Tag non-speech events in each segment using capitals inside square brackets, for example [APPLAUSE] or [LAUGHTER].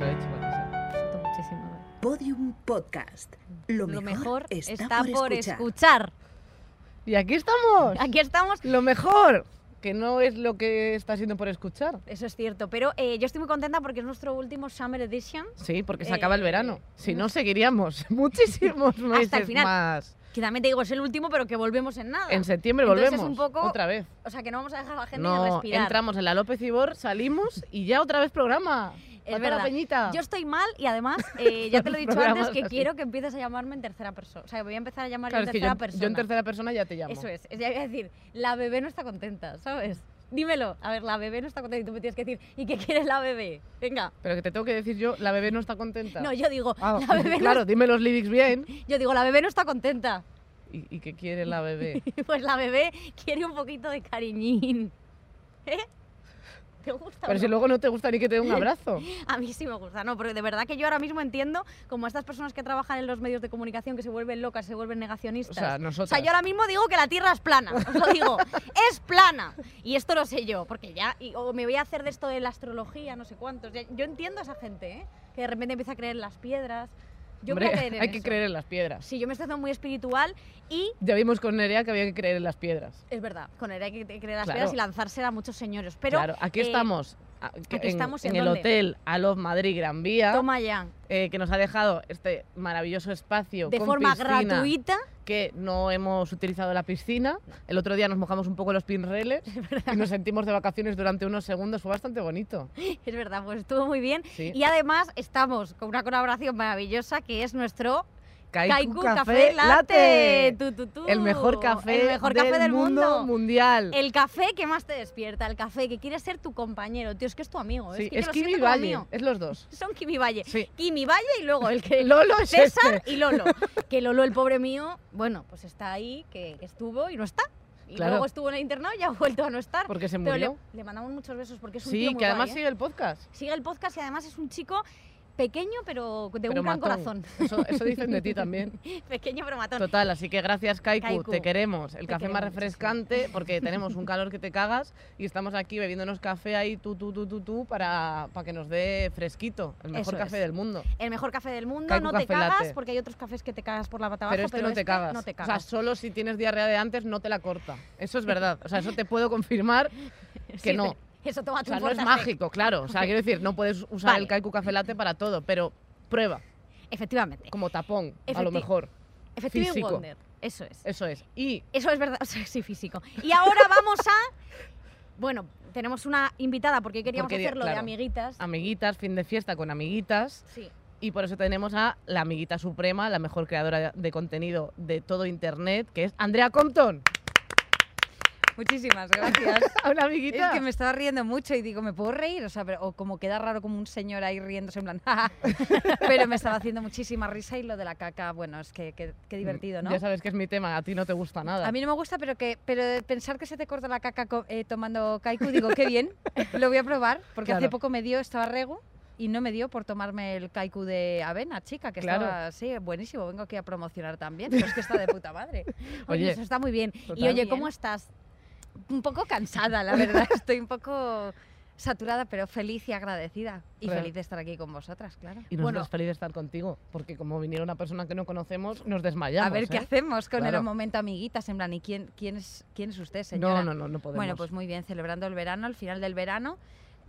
Me lo he dicho, Marisa. Siento muchísimo. ¿eh? Podium Podcast. Lo mejor, Lo mejor está, está, por, por escuchar. escuchar. Y aquí estamos. Aquí estamos. Lo mejor, que no es lo que está siendo por escuchar. Eso es cierto, pero eh, yo estoy muy contenta porque es nuestro último Summer Edition, Sí, porque se Eh, acaba el verano. Si no, seguiríamos [LAUGHS] muchísimos meses final. más. que también te digo es el último, pero que volvemos en nada. En septiembre Entonces volvemos. es un poco- Otra vez. O sea, que no vamos a dejar a la gente No, respirar. entramos en la López Ibor, salimos y ya otra vez programa. Es Falta la verdad. peñita. Yo estoy mal y además, eh, ya te lo he [LAUGHS] dicho antes, que así. quiero que empieces a llamarme en tercera persona. O sea, voy a empezar a llamar Claro, en tercera yo, persona. yo en tercera persona ya te llamo. Eso es. Es decir, la bebé no está contenta, ¿sabes? Dímelo. A ver, la bebé no está contenta y tú me tienes que decir, ¿y qué quiere la bebé? Venga. Pero que te tengo que decir yo, la bebé no está contenta. No, yo digo, Ah, la bebé claro, dime los lyrics bien. yo digo, la bebé no está contenta. ¿Y, y qué quiere la bebé? [LAUGHS] Pues la bebé quiere un poquito de cariñín. [LAUGHS] ¿Eh? [LAUGHS] ¿Te gusta? o Pero si luego no te gusta ni que te dé un [LAUGHS] abrazo. A mí sí me gusta, no, porque de verdad que yo ahora mismo entiendo como estas personas que trabajan en los medios de comunicación que se vuelven locas, se vuelven negacionistas. O sea, nosotras. O sea, yo ahora mismo digo que la Tierra es plana, os lo digo, [LAUGHS] es plana. Y esto lo sé yo, porque ya, y- o me voy a hacer de esto de la astrología, no sé cuántos. Yo entiendo a esa gente, ¿eh? Que de repente empieza a creer en las piedras. Yo Hombre, voy a creer en [LAUGHS] hay que creer en las piedras. Sí, yo me estoy haciendo muy espiritual y Ya vimos con Nerea que había que creer en las piedras. es verdad, con él hay que creer en las Claro. piedras y lanzársela a muchos señores. Pero claro, aquí eh, estamos. A- que aquí en, estamos, en ¿en el dónde? hotel Alov Madrid Gran Vía, Toma ya, eh, que nos ha dejado este maravilloso espacio de con forma piscina, gratuita. que no hemos utilizado la piscina. El otro día nos mojamos un poco los pinreles [LAUGHS] y nos sentimos de vacaciones durante unos segundos. Fue bastante bonito. [LAUGHS] Es verdad, pues estuvo muy bien. Sí. Y además estamos con una colaboración maravillosa que es nuestro Kaiku, Café Latte. Tu, tu, tu. El mejor café, El mejor café del mundo, mundo. mundial. El café que más te despierta, el café que quiere ser tu compañero. Tío, es que es tu amigo. Sí, es que es lo Valle, mío. es los dos. [LAUGHS] Son Kimi Valle. Sí. Kimi Valle y luego el que... [LAUGHS] Lolo es César este. y Lolo. Que Lolo, el pobre mío, bueno, pues está ahí, que estuvo y no está. Y Claro. luego estuvo en el internado y ha vuelto a no estar. Porque se Pero le, murió. le mandamos muchos besos porque es un tío Sí, muy que además guay, ¿eh? sigue el podcast. Sigue el podcast y además es un chico pequeño pero de pero un gran corazón. Eso, eso dicen de ti también. [LAUGHS] pequeño pero matón. Total, así que gracias Kaiku, Kaiku, te queremos. El te café más refrescante [LAUGHS] porque tenemos un calor que te cagas y estamos aquí bebiéndonos café ahí tú, tú, tú, tú, tú para, para que nos dé fresquito. El mejor Eso café es. del mundo. El mejor café del mundo, Kaiku no te cagas porque hay otros cafés que te cagas por la pata abajo, Pero este no te cagas. no te O sea, cagas. solo si tienes diarrea de antes no te la corta. Eso es verdad. O sea, eso te puedo confirmar [LAUGHS] que Sí, no. Eso toma O sea, no es mágico, claro. O sea, quiero decir, no puedes usar Vale. el Kaiku Café Latte para todo, pero prueba, Efectivamente. como tapón, a lo Efecti- mejor. Effective físico. Wonder. Eso es. Eso es. Y Eso es verdad, [LAUGHS] o sea, sí, físico. Y ahora vamos a. Bueno, tenemos una invitada porque queríamos Porque, hacerlo de amiguitas. amiguitas, fin de fiesta con amiguitas. Sí. Y por eso tenemos a la amiguita suprema, la mejor creadora de contenido de todo Internet, que es Andrea Compton. Muchísimas gracias. [LAUGHS] A una Es amiguita. que me estaba riendo mucho y digo, ¿me puedo reír? O sea, pero- o como queda raro como un señor ahí riéndose en plan, [LAUGHS] pero me estaba haciendo muchísima risa y lo de la caca, bueno, es que que- qué divertido, ¿no? Mm, Ya sabes que es mi tema, a ti no te gusta nada. A mí no me gusta, pero que pero pensar que se te corta la caca eh, tomando kaiku, digo, qué bien, [LAUGHS] lo voy a probar, porque hace poco me dio, estaba rego, y no me dio por tomarme el kaiku de avena, chica, que Claro. estaba, sí, buenísimo, vengo aquí a promocionar también, pero es que está de puta madre. Oye, Oye, eso está muy bien. Y oye, Bien. ¿cómo estás? Un poco cansada, la verdad, [LAUGHS] estoy un poco saturada, pero feliz y agradecida. Y feliz de estar aquí con vosotras, claro. Y nosotros Bueno. feliz de estar contigo, porque como viniera una persona que no conocemos, nos desmayamos. a ver qué ¿eh? hacemos con Claro. el momento amiguitas, en plan, ¿y quién, quién, es, quién es usted, señora? No, no, no, no podemos. Bueno, pues muy bien, celebrando el verano, al final del verano.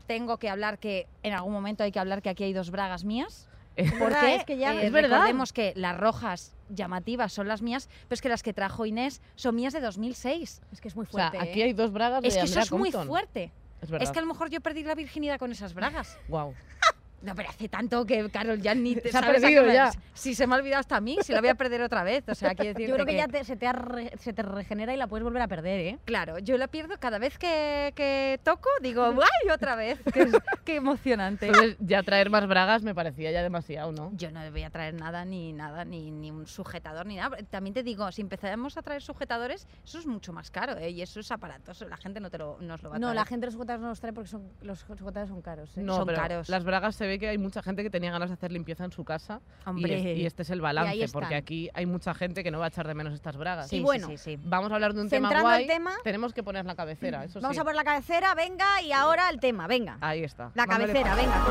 Tengo que hablar que, en algún momento hay que hablar que aquí hay dos bragas mías. Es Porque es que ya- eh, es verdad. que las rojas llamativas son las mías, pero es que las que trajo Inés son mías de 2006. Es que es muy o sea, fuerte. aquí ¿eh? hay dos bragas Es de que eso es muy fuerte. Es. Es que a lo mejor yo perdí la virginidad con esas bragas. Wow. [LAUGHS] No, pero hace tanto que Carol ya ni te Se ha sabes perdido ya. Si se me ha olvidado hasta a mí, si la voy a perder otra vez. O sea, [LAUGHS] Yo creo que, ya te- se, te ha re- se te regenera y la puedes volver a perder, ¿eh? Claro, yo la pierdo cada vez que, que toco, digo, [LAUGHS] ¡ay! Otra vez. [LAUGHS] Qué, qué emocionante. Entonces, ya traer más bragas me parecía ya demasiado, ¿no? Yo no voy a traer nada, ni nada, ni, ni un sujetador, ni nada. También te digo, si empezáramos a traer sujetadores, eso es mucho más caro, ¿eh? Y eso es aparatoso. La gente no te lo, nos lo va a No, traer. la gente los sujetadores no los trae porque son, los sujetadores son caros. ¿eh? No, son pero caros. las bragas se ve que hay mucha gente que tenía ganas de hacer limpieza en su casa. Hombre. Y, este es el balance, porque aquí hay mucha gente que no va a echar de menos estas bragas. Sí, y bueno, sí, sí, vamos a hablar de un Centrando tema guay. El tema, tenemos que poner la cabecera, eso Vamos a poner la cabecera, venga, y ahora el tema, venga. Ahí está. La cabecera, venga.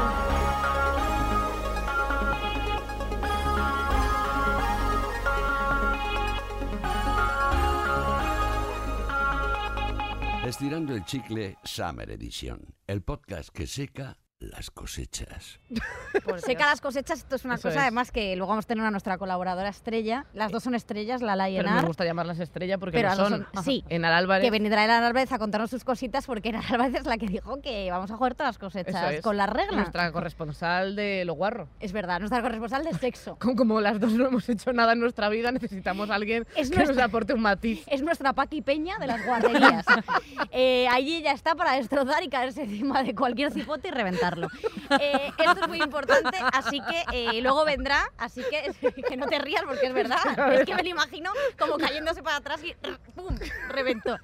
Estirando el chicle Summer Edition, el podcast que seca las cosechas. Seca las cosechas, esto es una Eso cosa es. además que luego vamos a tener a nuestra colaboradora estrella. Las dos son estrellas, Lala y Pero me Enar. gusta llamarlas estrella porque Pero lo son. son- sí. [LAUGHS] En Álvarez. Que vendrá Enar Álvarez a contarnos sus cositas porque Enar Álvarez es la que dijo que vamos a jugar todas las cosechas es. con la regla. Nuestra corresponsal de Lo Guarro. Es verdad, nuestra corresponsal de sexo. Como, [LAUGHS] como las dos no hemos hecho nada en nuestra vida, necesitamos a alguien Es que nos nuestra- aporte un matiz. Es nuestra Paqui Peña de las guarderías. [LAUGHS] Eh, allí ella está para destrozar y caerse encima de cualquier cipote y Eh, esto es muy importante, así que eh, luego vendrá, así que [LAUGHS] que no te rías porque es verdad. [LAUGHS] Es que me lo imagino como cayéndose para atrás y ¡pum! reventó.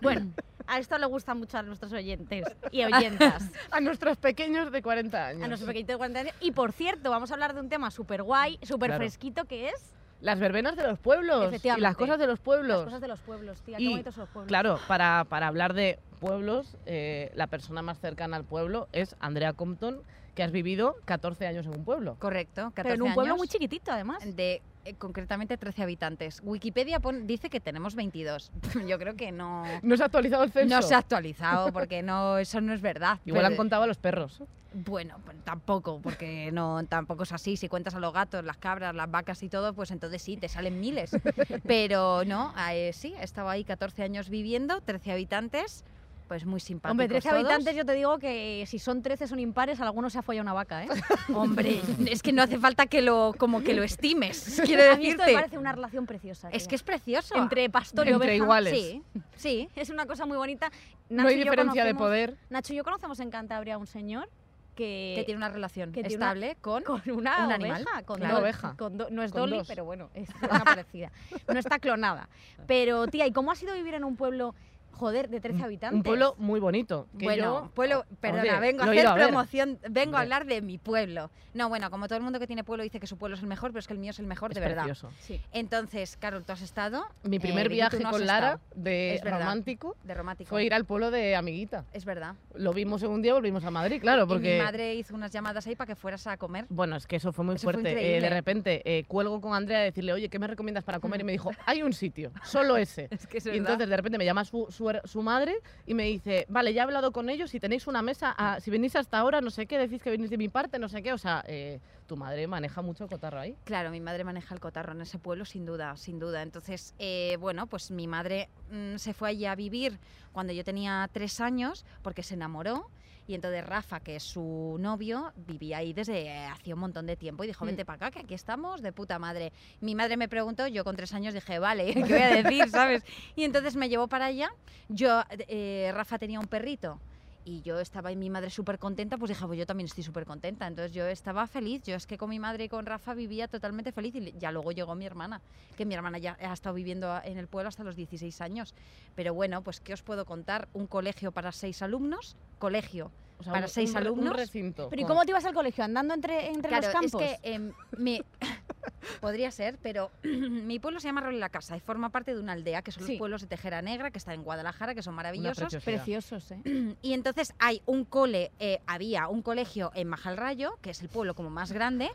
Bueno, a esto le gusta mucho a nuestros oyentes y oyentas. [LAUGHS] A nuestros pequeños de 40 años. A nuestros pequeñitos de 40 años. Y por cierto, vamos a hablar de un tema súper guay, súper Claro. fresquito que es Las verbenas de los pueblos. Y las cosas de los pueblos. las cosas de los pueblos, tía. Qué Y, bonitos son los pueblos. Claro, para, para hablar de pueblos, eh, la persona más cercana al pueblo es Andrea Compton, que has vivido 14 años en un pueblo. Correcto, 14 Pero en un pueblo años muy chiquitito, además. de eh, concretamente 13 habitantes. Wikipedia pon- dice que tenemos 22. [LAUGHS] Yo creo que no ¿No se ha actualizado el censo? no se ha actualizado porque no eso no es verdad. Igual han contado a los perros. Bueno, pues tampoco, porque no tampoco es así. Si cuentas a los gatos, las cabras, las vacas y todo, pues entonces sí, te salen miles. [LAUGHS] Pero no, eh, sí, he estado ahí 14 años viviendo, 13 habitantes, pues muy simpáticos Hombre, 13 todos. habitantes, yo te digo que si son 13 son impares, alguno se ha follado una vaca, ¿eh? [LAUGHS] Hombre, es que no hace falta que lo como que lo estimes. [LAUGHS] Quiero A mí esto me decirte. parece una relación preciosa. Es tía. que es precioso. Entre pastor y Entre oveja. iguales. Sí, sí. Es una cosa muy bonita. no hay diferencia de poder. Nacho y yo conocemos en Cantabria a un señor que, Que tiene una relación que tiene una- estable con, con una un oveja, animal. con Claro. do- Una oveja. con do- no es Con Dolly, dos. pero bueno, es una parecida. No está clonada. [LAUGHS] Pero, tía, ¿y cómo ha sido vivir en un pueblo, joder, de 13 habitantes? Un pueblo muy bonito. que Bueno, yo- pueblo, perdona, Oye, vengo a hacer a promoción, vengo a hablar de mi pueblo. No, bueno, como todo el mundo que tiene pueblo dice que su pueblo es el mejor, pero es que el mío es el mejor Es de verdad. precioso. Sí. Entonces, Carol, tú has estado. Mi primer eh, Vicky, viaje no con Lara de verdad. romántico De romántico. fue ir al pueblo de Amiguita. Es verdad. Lo vimos en un día, volvimos a Madrid, claro, Y porque... mi madre hizo unas llamadas ahí para que fueras a comer. Bueno, es que eso fue muy Eso fue fuerte. Eh, de repente eh, cuelgo con Andrea a decirle, oye, ¿qué me recomiendas para comer? [LAUGHS] Y me dijo, hay un sitio, solo ese. [LAUGHS] Es que es y verdad. entonces de repente me llama su, su, su madre y me dice, vale, ya he hablado con ellos, si tenéis una mesa, si venís hasta ahora, no sé qué, decís que venís de mi parte, no sé qué. O sea, eh, tu madre maneja mucho el cotarro ahí. Claro, mi madre maneja el cotarro en ese pueblo, sin duda, sin duda. Entonces, eh, bueno, pues mi madre mm, se fue allí a vivir cuando yo tenía tres años porque se enamoró. Y entonces Rafa, que es su novio, vivía ahí desde eh, hacía un montón de tiempo y dijo, Mm. vente para acá, que aquí estamos, de puta madre. Mi madre me preguntó, yo con tres años dije, vale, [LAUGHS] ¿qué voy a decir, sabes? Y entonces me llevó para allá. Yo, eh, Rafa tenía un perrito y yo estaba y mi madre súper contenta, pues dije, pues yo también estoy súper contenta. Entonces yo estaba feliz, yo es que con mi madre y con Rafa vivía totalmente feliz y ya luego llegó mi hermana, que mi hermana ya ha estado viviendo en el pueblo hasta los 16 años. Pero bueno, pues ¿qué os puedo contar? Un colegio para seis alumnos, colegio. O sea, Para un- seis un alumnos. Un recinto. Pero ¿y cómo te ibas al colegio? ¿Andando entre, entre Claro, los campos? es que em, mi- [LAUGHS] podría ser, pero [CLEARS THROAT] mi pueblo se llama Rol la Casa y forma parte de una aldea, que son Sí. los pueblos de Tejera Negra, que está en Guadalajara, que son maravillosos. Preciosos, ¿eh? [CLEARS THROAT] Y entonces hay un cole, eh, había un colegio en Majalrayo, que es el pueblo como más grande,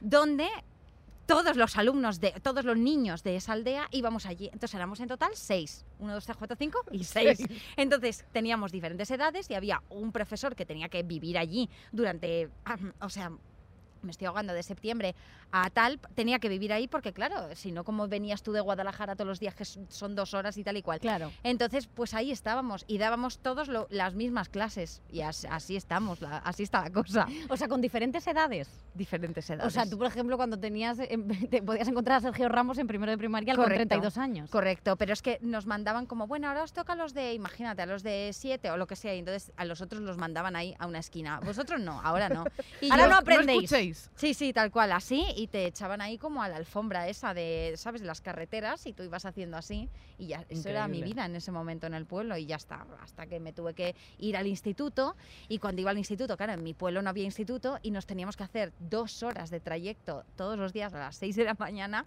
donde todos los alumnos de todos los niños de esa aldea íbamos allí. Entonces éramos en total seis. Uno, dos, tres, cuatro, cinco y seis. Entonces teníamos diferentes edades y había un profesor que tenía que vivir allí durante, o sea, me estoy ahogando de septiembre a tal, tenía que vivir ahí porque claro, si no, como venías tú de Guadalajara todos los días, que son- dos horas y tal y cual. Claro. Entonces, pues ahí estábamos y dábamos todos lo- las mismas clases y as- así estamos, la- así está la cosa. [LAUGHS] O sea, con diferentes edades. Diferentes edades. O sea, tú, por ejemplo, cuando tenías, em, [LAUGHS] te podías encontrar a Sergio Ramos en primero de primaria con Correcto. 32 años. Correcto, pero es que nos mandaban como, bueno, ahora os toca a los de, imagínate, a los de siete o lo que sea, y entonces a los otros los mandaban ahí a una esquina. Vosotros no, ahora no. [LAUGHS] Y Ahora yo- no aprendéis. Sí, sí, tal cual, así, y te echaban ahí como a la alfombra esa de, ¿sabes?, las carreteras, y tú ibas haciendo así, y ya, eso era mi vida en ese momento en el pueblo, y ya está, hasta que me tuve que ir al instituto, y cuando iba al instituto, claro, en mi pueblo no había instituto, y nos teníamos que hacer dos horas de trayecto todos los días a las seis de la mañana,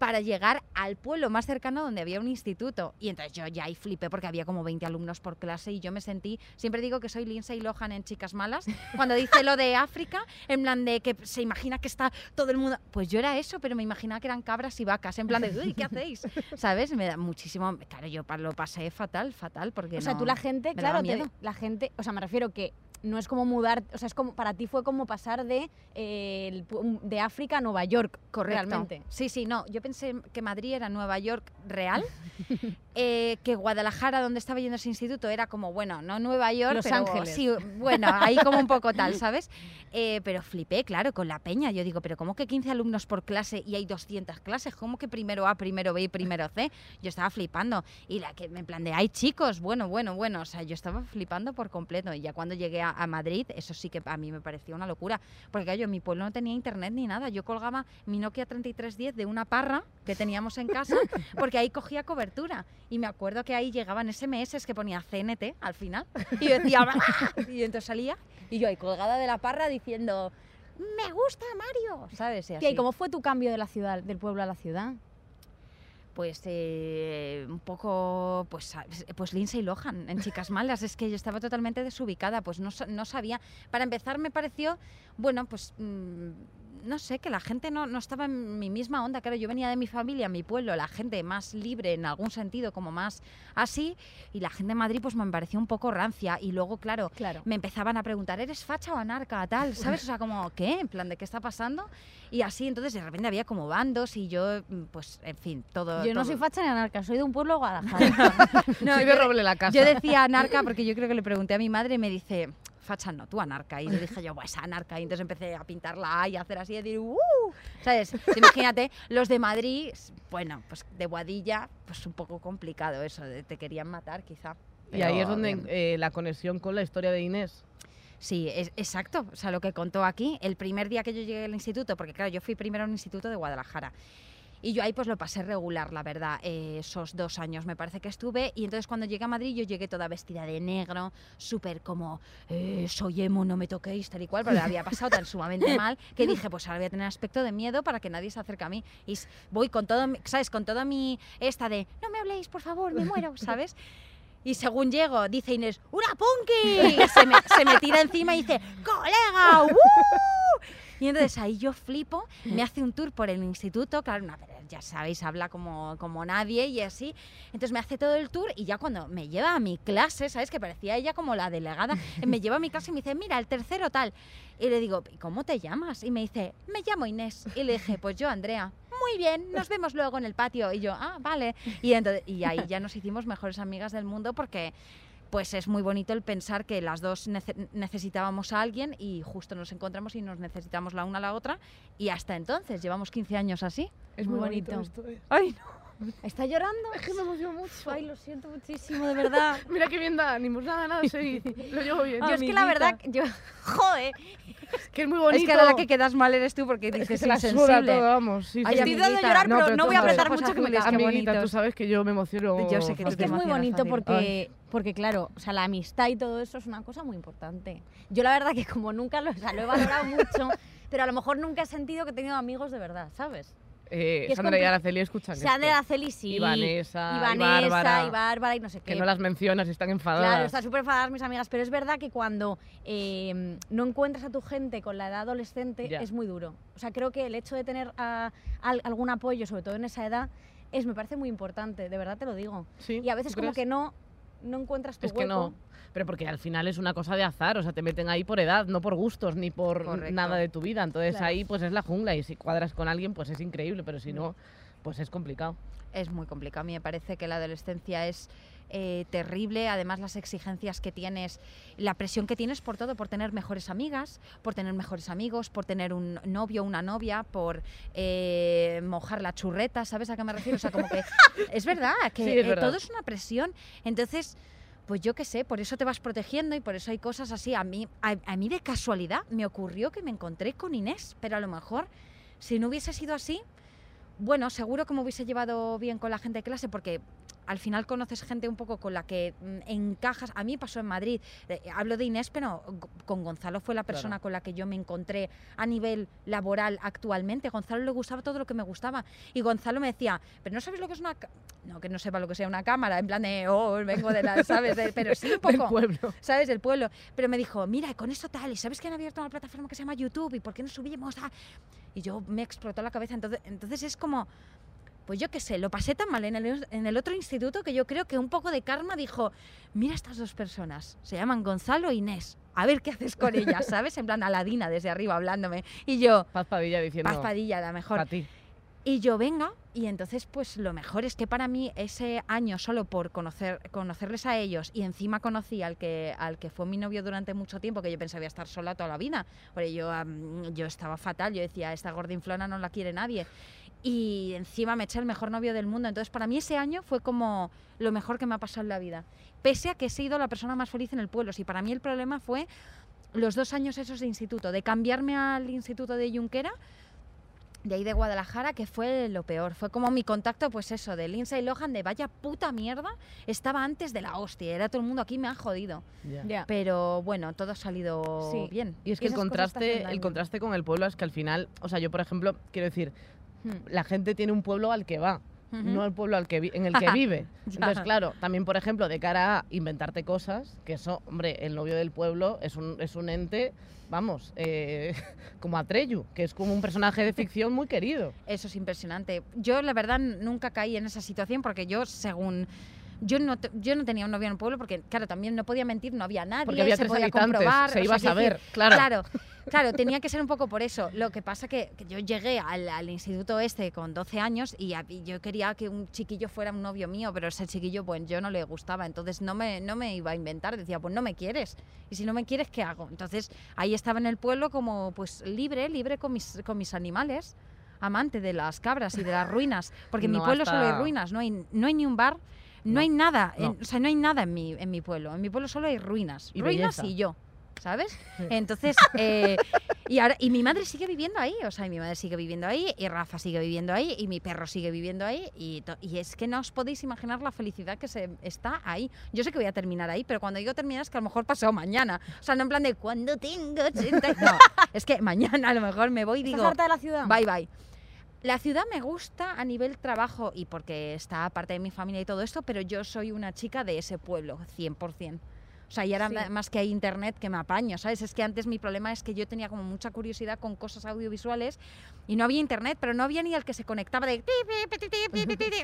para llegar al pueblo más cercano donde había un instituto. Y entonces yo ya ahí flipé porque había como 20 alumnos por clase y yo me sentí, siempre digo que soy Lindsay Lohan en Chicas Malas, cuando dice lo de África, en plan de que se imagina que está todo el mundo, pues yo era eso, pero me imaginaba que eran cabras y vacas, en plan de, uy, ¿qué hacéis? ¿Sabes? Me da muchísimo, claro, yo lo pasé fatal, fatal, porque O sea, no- tú la gente, claro, te- la gente, o sea, me refiero que no es como mudar, o sea, es como para ti fue como pasar de eh, de África a Nueva York, Correcto. realmente. Sí, sí, no. Yo pensé que Madrid era Nueva York real, [LAUGHS] eh, que Guadalajara, donde estaba yendo ese instituto, era como, bueno, no Nueva York, Los pero Ángeles. sí, bueno, ahí como un poco tal, ¿sabes? Eh, pero flipé, claro, con la peña. Yo digo, pero ¿cómo que 15 alumnos por clase y hay 200 clases? ¿Cómo que primero A, primero B y primero C? Yo estaba flipando. Y la que me plan de, hay chicos, bueno, bueno, bueno. O sea, yo estaba flipando por completo. Y ya cuando llegué a, a Madrid, eso sí que a mí me pareció una locura. Porque claro, yo en mi pueblo no tenía internet ni nada. Yo colgaba mi Nokia 3310 de una parra que teníamos en casa, [LAUGHS] porque ahí cogía cobertura. Y me acuerdo que ahí llegaban SMS que ponía CNT al final. [LAUGHS] Y yo decía, "¡Ah!". y entonces salía y yo ahí colgada de la parra diciendo, me gusta Mario, ¿sabes? Y Tía, ¿Y así. cómo fue tu cambio de la ciudad, del pueblo a la ciudad? Pues eh, un poco, pues, pues Lindsay Lohan en Chicas Malas. Es que yo estaba totalmente desubicada, pues no, no sabía. Para empezar me pareció, bueno, pues mm, no sé, que la gente no, no estaba en mi misma onda. Claro, yo venía de mi familia, mi pueblo, la gente más libre en algún sentido, como más así. Y la gente de Madrid pues me pareció un poco rancia. Y luego, claro, Claro. me empezaban a preguntar, ¿eres facha o anarca? Tal, [LAUGHS] ¿sabes? O sea, como, ¿qué? En plan, ¿de qué está pasando? Y así, entonces de repente había como bandos y yo, mm, pues, en fin, todo. Yo no soy facha ni anarca, soy de un pueblo [LAUGHS] Guadalajara. [LAUGHS] No, Soy de roble la casa. yo decía anarca porque yo creo que le pregunté a mi madre y me dice, facha no, tú anarca. Y le dije yo, pues anarca. Y entonces empecé a pintar la A y a hacer así y decir, ¡uh! ¿Sabes? Imagínate, los de Madrid, bueno, pues de Guadilla, pues un poco complicado eso, de te querían matar quizá. y ahí Pero es donde eh, la conexión con la historia de Inés. Sí, es, exacto. O sea, lo que contó aquí, el primer día que yo llegué al instituto, porque claro, yo fui primero a un instituto de Guadalajara. Y yo ahí pues lo pasé regular, la verdad, eh, esos dos años me parece que estuve. Y entonces cuando llegué a Madrid yo llegué toda vestida de negro, súper como, eh, soy emo, no me toquéis, tal y cual, pero le había pasado tan sumamente [LAUGHS] mal que dije, pues ahora voy a tener aspecto de miedo para que nadie se acerque a mí. Y voy con todo, mi- ¿sabes? Con toda mi, esta de, no me habléis, por favor, me muero, [LAUGHS] ¿sabes? Y según llego, dice Inés, ¡una punky! Y se me, tira encima y dice, ¡colega! ¡Uh! Y entonces ahí yo flipo, me hace un tour por el instituto, claro, una- ya sabéis, habla como, como nadie y así. Entonces me hace todo el tour y ya cuando me lleva a mi clase, ¿sabes? Que parecía ella como la delegada, me lleva a mi clase y me dice, mira, el tercero tal. Y le digo, "¿Y ¿cómo te llamas? Y me dice, me llamo Inés. Y le dije, pues yo, Andrea. Muy bien, nos vemos luego en el patio. Y yo, ah, vale. Y, entonces, y ahí ya nos hicimos mejores amigas del mundo porque pues es muy bonito el pensar que las dos nece- necesitábamos a alguien y justo nos encontramos y nos necesitamos la una a la otra y hasta entonces llevamos 15 años así. Es muy muy bonito. bonito. esto, eh. Ay, ¿Está llorando? Es que me emociono mucho. Ay, lo siento muchísimo, de verdad. [LAUGHS] Mira qué bien da ánimos, nada, nada, sí, [LAUGHS] lo llevo bien. Yo es que la verdad, yo, [LAUGHS] joder, que es muy bonito. es que ahora la que quedas mal eres tú porque Es que dices la suda insensible. todo, vamos. Sí, Ay, estoy dando a llorar, No, pero no voy a apretar mucho que me qué Amiguita, tú sabes que yo me emociono. Yo sé que Es que es muy bonito fácil. porque, porque, claro, o sea, la amistad y todo eso es una cosa muy importante. Yo la verdad que como nunca lo, o sea, lo he valorado mucho, pero a lo mejor nunca he sentido que he tenido amigos de verdad, ¿sabes? Eh, Sandra y Araceli escuchan Sandra, esto. Araceli sí. Y Vanessa, y y Bárbara, y Bárbara, y no sé qué. Que no las mencionas y están enfadadas. Claro, están súper enfadadas mis amigas, pero es verdad que cuando eh, no encuentras a tu gente con la edad adolescente Ya. es muy duro. O sea, creo que el hecho de tener a- algún apoyo, sobre todo en esa edad, es me parece muy importante, de verdad te lo digo. Sí, Y a veces ¿tú como crees? que no, no encuentras tu Es hueco. que no. Pero porque al final es una cosa de azar, o sea, te meten ahí por edad, no por gustos ni por Correcto. nada de tu vida. Entonces Claro. ahí pues es la jungla y si cuadras con alguien pues es increíble, pero si no, pues es complicado. Es muy complicado. A mí me parece que la adolescencia es eh, terrible. Además, las exigencias que tienes, la presión que tienes por todo, por tener mejores amigas, por tener mejores amigos, por tener un novio, una novia, por eh, mojar la churreta, ¿sabes a qué me refiero? O sea, como que [LAUGHS] es verdad, que Sí, es eh, todo es una presión. Entonces, pues yo qué sé, por eso te vas protegiendo y por eso hay cosas así. A mí, a, a mí de casualidad me ocurrió que me encontré con Inés, pero a lo mejor si no hubiese sido así, bueno, seguro que me hubiese llevado bien con la gente de clase porque al final conoces gente un poco con la que mm, encajas. A mí pasó en Madrid. Eh, hablo de Inés, pero con Gonzalo fue la persona Claro. con la que yo me encontré a nivel laboral actualmente. Gonzalo le gustaba todo lo que me gustaba. Y Gonzalo me decía, pero no sabes lo que es una... ca-". No, que no sepa lo que sea una cámara, en plan de, oh, vengo de la, [LAUGHS] ¿sabes? De- pero sí un Del poco. pueblo. ¿sabes? Del pueblo. Pero me dijo, mira, con esto tal, y sabes que han abierto una plataforma que se llama YouTube, y por qué no subimos a... Y yo me explotó la cabeza. Entonces, entonces es como, pues yo qué sé, lo pasé tan mal en el, en el otro instituto que yo creo que un poco de karma dijo, mira estas dos personas, se llaman Gonzalo e Inés. A ver qué haces con ellas, [LAUGHS] ¿sabes? En plan Aladina desde arriba hablándome. Y yo, Paz Padilla diciendo. Paz Padilla, la mejor. "Pa' ti. Y yo venga, y entonces pues lo mejor es que para mí ese año solo por conocer, conocerles a ellos y encima conocí al que, al que fue mi novio durante mucho tiempo, que yo pensaba estar sola toda la vida, porque yo, yo estaba fatal, yo decía, esta gordinflona no la quiere nadie. Y encima me eché el mejor novio del mundo, entonces para mí ese año fue como lo mejor que me ha pasado en la vida. Pese a que he sido la persona más feliz en el pueblo, si para mí el problema fue los dos años esos de instituto, de cambiarme al instituto de Junquera de ahí de Guadalajara, que fue lo peor. Fue como mi contacto, pues eso, de Lindsay Lohan, de vaya puta mierda, estaba antes de la hostia. Era todo el mundo aquí me ha jodido. Ya. Ya. Pero bueno, todo ha salido Sí. bien. Y es que el contraste, el contraste con el pueblo es que al final, o sea, yo por ejemplo, quiero decir. La gente tiene un pueblo al que va, no el pueblo al que en el que [LAUGHS] vive. Entonces, claro, también por ejemplo, de cara a inventarte cosas, que eso, hombre, el novio del pueblo es un, es un ente, vamos, eh, [LAUGHS] como Atreyu, que es como un personaje de ficción muy querido. Eso es impresionante. Yo, la verdad, nunca caí en esa situación porque yo, según. Yo no, yo no tenía un novio en el pueblo porque, claro, también no podía mentir, no había nadie, Porque había se tres podía comprobar. se o iba a sea, quiero saber, claro. Claro, claro, tenía que ser un poco por eso. Lo que pasa que, que yo llegué al, al instituto este con 12 años y, a- y yo quería que un chiquillo fuera un novio mío, pero ese chiquillo, pues yo no le gustaba, entonces no me, no me iba a inventar. Decía, pues no me quieres. Y si no me quieres, ¿qué hago? Entonces ahí estaba en el pueblo como pues libre, libre con mis, con mis animales. Amante de las cabras y de las ruinas, porque en [LAUGHS] mi No, pueblo solo hay hasta- ruinas, no hay, no hay ni un bar, no, No, hay nada, en- o sea, no hay nada en mi, en mi pueblo. En mi pueblo solo hay ruinas, Y ruinas belleza. y yo, ¿sabes? Entonces, [LAUGHS] eh, y, ahora, y mi madre sigue viviendo ahí, o sea, y mi madre sigue viviendo ahí, y Rafa sigue viviendo ahí, y mi perro sigue viviendo ahí, y, y es que no os podéis imaginar la felicidad que se está ahí. Yo sé que voy a terminar ahí, pero cuando digo terminar es que a lo mejor pasado mañana. O sea, no en plan de cuando tengo 80. No, [LAUGHS] es que mañana a lo mejor me voy y ¿Estás digo, harta de la ciudad? bye bye. La ciudad me gusta a nivel trabajo y porque está parte de mi familia y todo esto, pero yo soy una chica de ese pueblo, 100%. O sea, y ahora Sí. más que hay internet que me apaño, ¿sabes? Es que antes mi problema es que yo tenía como mucha curiosidad con cosas audiovisuales y no había internet, pero no había ni el que se conectaba de...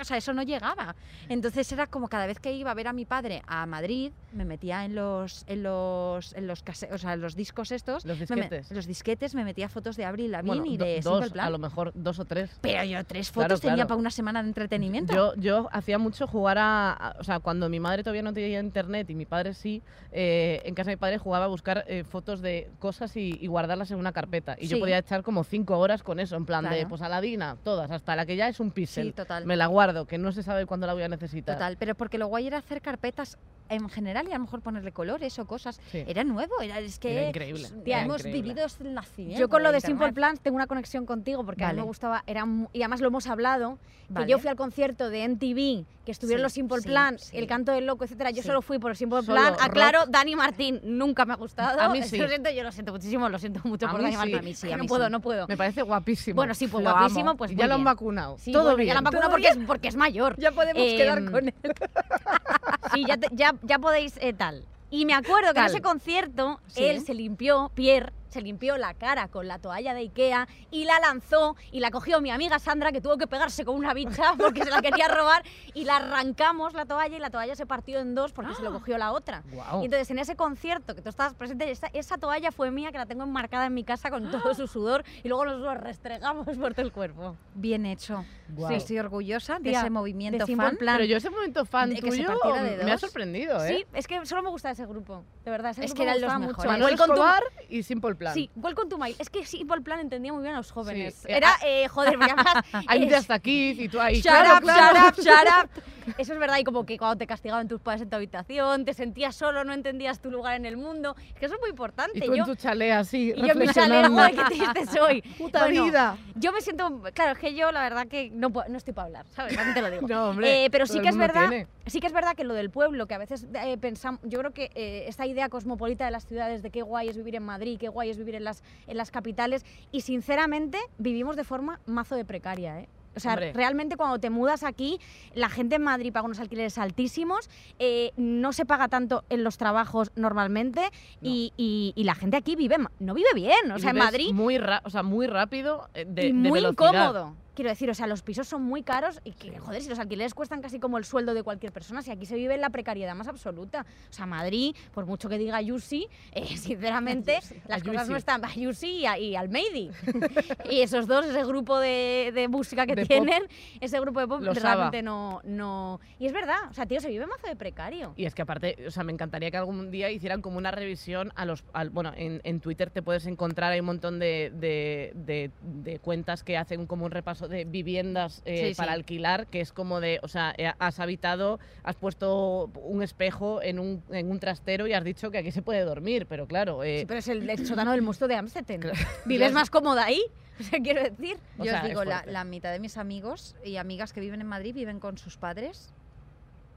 O sea, eso no llegaba. [LAUGHS] Entonces era como cada vez que iba a ver a mi padre a Madrid, me metía en los en los en los case- o sea, en los discos estos, Los me me- disquetes. los disquetes me metía fotos de Avril Lavigne Bueno, y do- de dos, Simple Plan. a lo mejor dos o tres. Pero yo tres Claro, fotos tenía claro. para una semana de entretenimiento. Yo, yo hacía mucho jugar a, a- O sea, cuando mi madre todavía no tenía internet y mi padre sí, eh, en casa de mi padre jugaba a buscar eh, fotos de cosas y, y guardarlas en una carpeta. Y yo Sí. podía echar como cinco horas con eso, en plan de, Claro. pues Aladina, todas, hasta la que ya es un píxel. sí, total. Me la guardo, que no se sabe cuándo la voy a necesitar. Total, pero porque lo guay era hacer carpetas en general y a lo mejor ponerle colores o cosas. Sí. Era nuevo, era es que Era increíble, era hemos increíble. vivido el nacimiento. Yo con lo de Internet. Simple Plan tengo una conexión contigo porque a mí Vale. me gustaba, era y además lo hemos hablado, Vale. que yo fui al concierto de MTV, que estuvieron Sí, los Simple sí, Plan, sí. El Canto del Loco, etcétera. Yo Sí. solo fui por el Simple Solo Plan. rock. Aclaro, Dani Martín nunca me ha gustado. A mí sí. Lo siento, yo lo siento muchísimo, lo siento mucho A por Dani sí. Martín. A mí sí, a no mí puedo, sí. no puedo. Me parece guapísimo. Bueno, sí, pues Lo guapísimo, amo. pues muy ya lo han bien. vacunado. Todo bueno, bien. Ya lo han vacunado porque es, porque es mayor. Ya podemos Em, quedar con él. [LAUGHS] Sí, ya, te- ya, ya podéis eh, tal. Y me acuerdo que en Tal. ese concierto él se limpió, Pierre, se limpió la cara con la toalla de Ikea y la lanzó y la cogió mi amiga Sandra que tuvo que pegarse con una bicha [LAUGHS] porque se la quería robar y la arrancamos la toalla y la toalla se partió en dos porque se lo cogió la otra. Guau. Y entonces en ese concierto que tú estabas presente, esa, esa toalla fue mía que la tengo enmarcada en mi casa con todo su [GASPS] sudor y luego nos lo restregamos por todo el cuerpo. Bien hecho. Guau. Sí, estoy orgullosa de Tía, ese movimiento de fan. Plan. Pero yo ese momento fan De que se tuyo de me ha sorprendido, ¿eh? Sí, es que solo me gusta ese grupo, de verdad. ese Es grupo que me los mejores. mucho. Manuel Escobar y Simple Plan. Sí, Welcome to My. Es que Simple Plan entendía muy bien a los jóvenes. Sí. Era, eh, joder, me llamas. Eh, hasta aquí y tú ahí. Shut claro, up, claro. shut up, shut up. [LAUGHS] Eso es verdad, y como que cuando te castigaban tus padres en tu habitación, te sentías solo, no entendías tu lugar en el mundo. Es que eso es muy importante. Y tú yo, en tu chalet así, y yo en mi reflexionando. [LAUGHS] joder, qué triste soy. [LAUGHS] Puta Bueno, vida. Yo me siento, claro, es que yo la verdad que no, puedo- no estoy para hablar, ¿sabes? También te lo digo. No, hombre. Eh, pero sí que es verdad, tiene. sí que es verdad que lo del pueblo, que a veces pensamos, yo creo que eh, esta idea cosmopolita de las ciudades de qué guay es vivir en Madrid, qué guay es vivir en las, en las capitales, y sinceramente vivimos de forma mazo de precaria, ¿eh? O sea, Hombre. realmente cuando te mudas aquí, la gente en Madrid paga unos alquileres altísimos, eh, no se paga tanto en los trabajos normalmente No. y, y- y la gente aquí vive, no vive bien. O Y sea, en Madrid Muy, ra- o sea, muy rápido eh, de, y de muy velocidad. incómodo. Quiero decir, o sea, los pisos son muy caros y que, joder, si los alquileres cuestan casi como el sueldo de cualquier persona, si aquí se vive en la precariedad más absoluta. O sea, Madrid, por mucho que diga Yusi, eh, [LAUGHS] sinceramente, las cosas no están a Yusi y, a- y Almeidi. [LAUGHS] y esos dos, ese grupo de, de música que De pop. tienen, ese grupo de pop, Los realmente no, no... Y es verdad, o sea, tío, se vive mazo de precario. Y es que aparte, o sea, me encantaría que algún día hicieran como una revisión a los... al- bueno, en, en Twitter te puedes encontrar, hay un montón de, de- de- de cuentas que hacen como un repaso de viviendas eh, Sí, para sí. alquilar, que es como de, o sea, eh, has habitado, has puesto un espejo en un, en un trastero y has dicho que aquí se puede dormir, pero claro... eh, Sí, pero es el, el sótano del monstruo de Amstetten. Claro. [LAUGHS] ¿Vives más cómoda ahí? [LAUGHS] O sea, quiero decir... O Yo sea, os digo, la, mitad de mis amigos y amigas que viven en Madrid viven con sus padres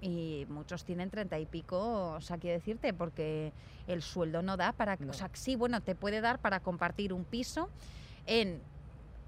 y muchos tienen treinta y pico, o sea, quiero decirte, porque el sueldo no da para... No. O sea, sí, bueno, te puede dar para compartir un piso en...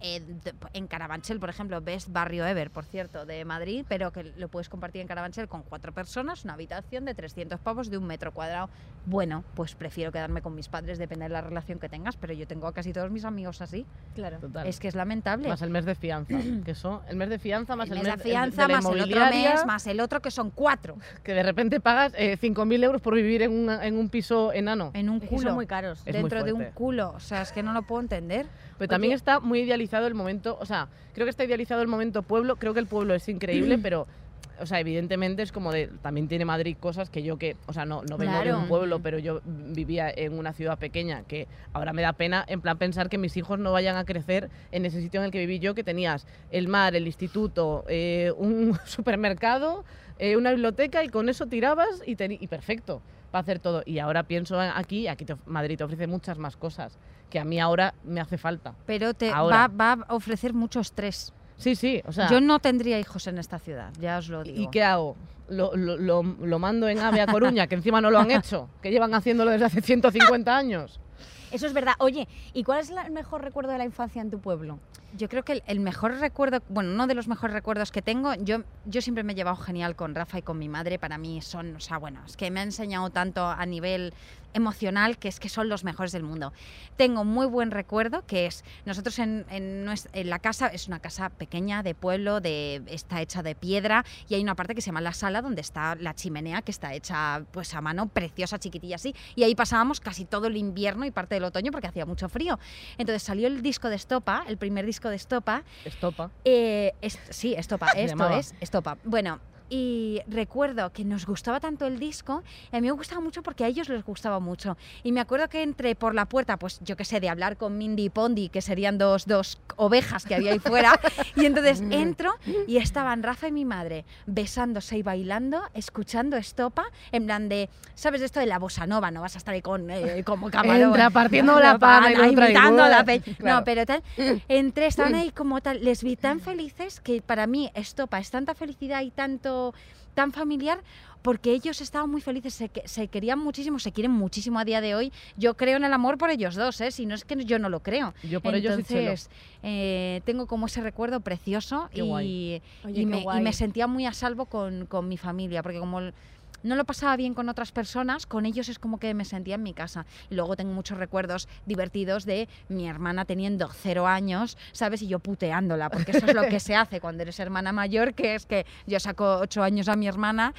En, en Carabanchel, por ejemplo, Best Barrio Ever, por cierto, de Madrid, pero que lo puedes compartir en Carabanchel con cuatro personas, una habitación de 300 pavos de un metro cuadrado. Bueno, pues prefiero quedarme con mis padres, depende de la relación que tengas, pero yo tengo a casi todos mis amigos así. Claro. total. Es que es lamentable. Más el mes de fianza, [CLEARS THROAT] que son el mes de fianza más el el, mes de fianza, de más el otro mes, más el otro, que son cuatro. [LAUGHS] que de repente pagas eh, 5.000 euros por vivir en, una- en un piso enano. En un Es que culo. son muy caros. Es muy dentro de un culo. O sea, es que no lo puedo entender. Pero también Oye. está muy idealizado el momento, o sea, creo que está idealizado el momento pueblo, creo que el pueblo es increíble, [CLEARS THROAT] pero, o sea, evidentemente es como de, también tiene Madrid cosas que yo que, o sea, no, no vengo de un pueblo, pero yo vivía en una ciudad pequeña, que ahora me da pena, en plan, pensar que mis hijos no vayan a crecer en ese sitio en el que viví yo, que tenías el mar, el instituto, eh, un [LAUGHS] supermercado, eh, una biblioteca, y con eso tirabas y, y perfecto para hacer todo. Y ahora pienso aquí, aquí te Madrid te ofrece muchas más cosas que a mí ahora me hace falta. Pero te va, va a ofrecer mucho estrés. Sí, sí, o sea, Yo no tendría hijos en esta ciudad, ya os lo digo. ¿y qué hago? Lo, lo- lo- lo mando en AVE a Coruña, que encima no lo han [LAUGHS] hecho, que llevan haciéndolo desde hace 150 años. Eso es verdad. Oye, ¿y cuál es el mejor recuerdo de la infancia en tu pueblo? Yo creo que el, el mejor recuerdo, bueno, uno de los mejores recuerdos que tengo, yo, yo siempre me he llevado genial con Rafa y con mi madre. Para mí son, o sea, bueno, es que me ha enseñado tanto a nivel emocional que es que son los mejores del mundo. Tengo muy buen recuerdo que es, nosotros en, en en la casa, es una casa pequeña de pueblo, de, está hecha de piedra y hay una parte que se llama la sala donde está la chimenea que está hecha pues a mano, preciosa, chiquitilla así. Y ahí pasábamos casi todo el invierno y parte del otoño porque hacía mucho frío. Entonces salió el disco de Estopa, el primer disco de Estopa. Estopa. Eh, est- sí, Estopa, [LAUGHS] esto es Estopa. Bueno, y recuerdo que nos gustaba tanto el disco, y a mí me gustaba mucho porque a ellos les gustaba mucho. Y me acuerdo que entré por la puerta, pues yo qué sé, de hablar con Mindy y Pondi, que serían dos, dos ovejas que había ahí fuera, [LAUGHS] y entonces entro y estaban Rafa y mi madre besándose y bailando, escuchando Estopa, en plan de, ¿sabes esto de la bossa nova? No vas a estar ahí con, eh, como camarón. Entra partiendo la pana y la otra imitando a la igual. pe- Claro. No, pero tal, entré, estaban [CLEARS THROAT] ahí como tal, les vi tan felices que para mí Estopa es tanta felicidad y tanto, tan familiar porque ellos estaban muy felices, se, que- se querían muchísimo, se quieren muchísimo a día de hoy. Yo creo en el amor por ellos dos, ¿eh? si no es que yo no lo creo. Yo por ellos. Entonces, eh, tengo como ese recuerdo precioso Qué y, guay. Oye, y qué me, y guay. me sentía muy a salvo con, con mi familia, porque como el- no lo pasaba bien con otras personas, con ellos es como que me sentía en mi casa. Y luego tengo muchos recuerdos divertidos de mi hermana teniendo cero años, ¿sabes? Y yo puteándola, porque eso es lo que se hace [LAUGHS] cuando eres hermana mayor, que es que yo saco ocho años a mi hermana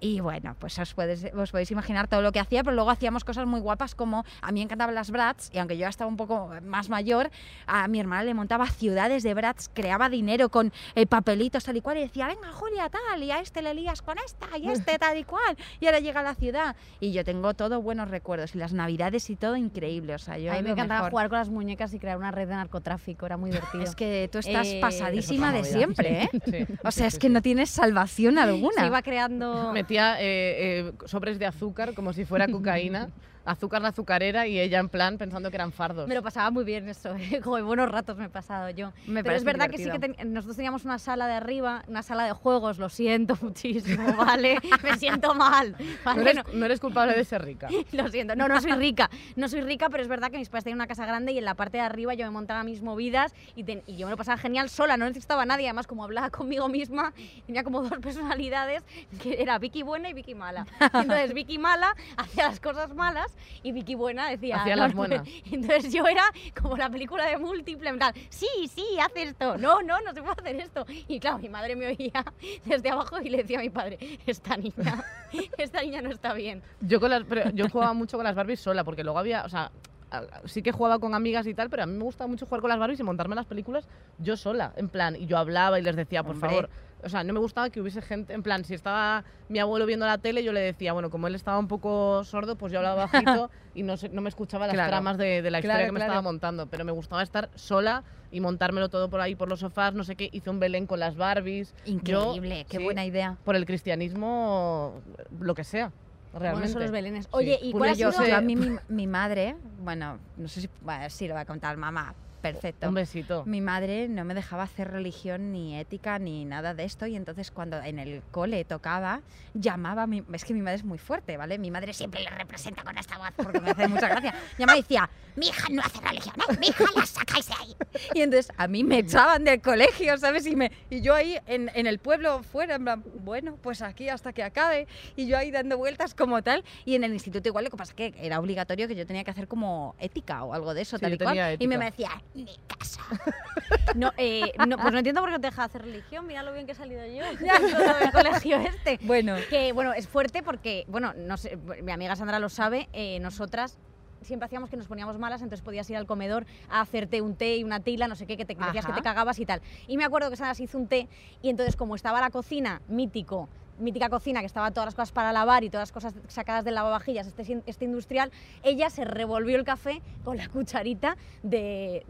y bueno, pues os, puedes, os podéis imaginar todo lo que hacía, pero luego hacíamos cosas muy guapas como a mí encantaban las brats y aunque yo ya estaba un poco más mayor, a mi hermana le montaba ciudades de brats, creaba dinero con eh, papelitos tal y cual y decía, venga Julia tal, y a este le lías con esta y este tal y cual, y ahora llega a la ciudad. Y yo tengo todo buenos recuerdos y las navidades y todo increíble, o sea, yo a mí me encantaba mejor. jugar con las muñecas y crear una red de narcotráfico, era muy divertido. Es que tú estás Eh, pasadísima de siempre, ¿eh? Sí, O sea, sí, es que no tienes salvación [LAUGHS] alguna. se iba creando... Metía eh, eh, sobres de azúcar como si fuera [LAUGHS] cocaína azúcar la azucarera y ella en plan pensando que eran fardos. Me lo pasaba muy bien eso, [LAUGHS] ¿eh? de buenos ratos me he pasado yo. Me Pero es verdad que sí que divertido. ten- nosotros teníamos una sala de arriba, una sala de juegos, lo siento [LAUGHS] muchísimo, ¿vale? [LAUGHS] me siento mal. no, ¿vale? eres, No- no eres culpable de ser rica. Lo siento, no, no soy rica, no soy rica, pero es verdad que mis padres tenían una casa grande y en la parte de arriba yo me montaba mis movidas y, ten- y yo me lo pasaba genial sola, no necesitaba a nadie, además como hablaba conmigo misma, tenía como dos personalidades, que era Vicky buena y Vicky mala. Entonces Vicky mala hacía las cosas malas y Vicky buena decía... Hacía "No, las no". buenas. [LAUGHS] Entonces yo era como la película de múltiple, en plan, sí, sí, haz esto, no, no, no se puede hacer esto. Y claro, mi madre me oía [LAUGHS] desde abajo y le decía a mi padre, esta niña, [LAUGHS] esta niña no está bien. Yo, con las, pero yo jugaba mucho con las Barbies sola, porque luego había, o sea, sí que jugaba con amigas y tal, pero a mí me gusta mucho jugar con las Barbies y montarme las películas yo sola, en plan, y yo hablaba y les decía, por Hombre. favor, o sea, no me gustaba que hubiese gente, en plan, si estaba mi abuelo viendo la tele, yo le decía, bueno, como él estaba un poco sordo, pues yo hablaba bajito [LAUGHS] y no, se- no me escuchaba las Claro. tramas de, de la historia Claro, que me claro. estaba montando, pero me gustaba estar sola y montármelo todo por ahí, por los sofás, no sé qué, hice un Belén con las Barbies. Yo, Increíble, qué sí, buena idea. Por el cristianismo, lo que sea, realmente. Bueno, son los belenes. Oye, ¿y cuál ha yo sido? Yo a mí mi, mi madre, bueno, no sé si bueno, sí lo va a contar mamá, perfecto. Un besito. Mi madre no me dejaba hacer religión ni ética ni nada de esto y entonces cuando en el cole tocaba, llamaba a mi... Es que mi madre es muy fuerte, ¿vale? Mi madre siempre le representa con esta voz porque me hace mucha gracia. Llamaba y decía, mi hija no hace religión, ¿eh? Mi hija la sacáis de ahí. Y entonces a mí me echaban del colegio, ¿sabes? Y, me, y yo ahí en, en el pueblo fuera, en plan, bueno, pues aquí hasta que acabe. Y yo ahí dando vueltas como tal. Y en el instituto igual, lo que pasa es que era obligatorio que yo tenía que hacer como ética o algo de eso, Sí, tal y cual. Y me decía, ni caso. [LAUGHS] No, eh, no, pues no entiendo por qué te deja hacer religión. Mira lo bien que he salido yo [LAUGHS] del colegio este. Bueno, Que bueno, es fuerte porque, bueno, no sé, mi amiga Sandra lo sabe, eh, nosotras siempre hacíamos que nos poníamos malas, entonces podías ir al comedor a hacerte un té y una tila, no sé qué, que te decías que te cagabas y tal. Y me acuerdo que Sandra se hizo un té y entonces como estaba la cocina, mítico, mítica cocina, que estaba todas las cosas para lavar y todas las cosas sacadas del lavavajillas, este, este industrial, ella se revolvió el café con la cucharita de-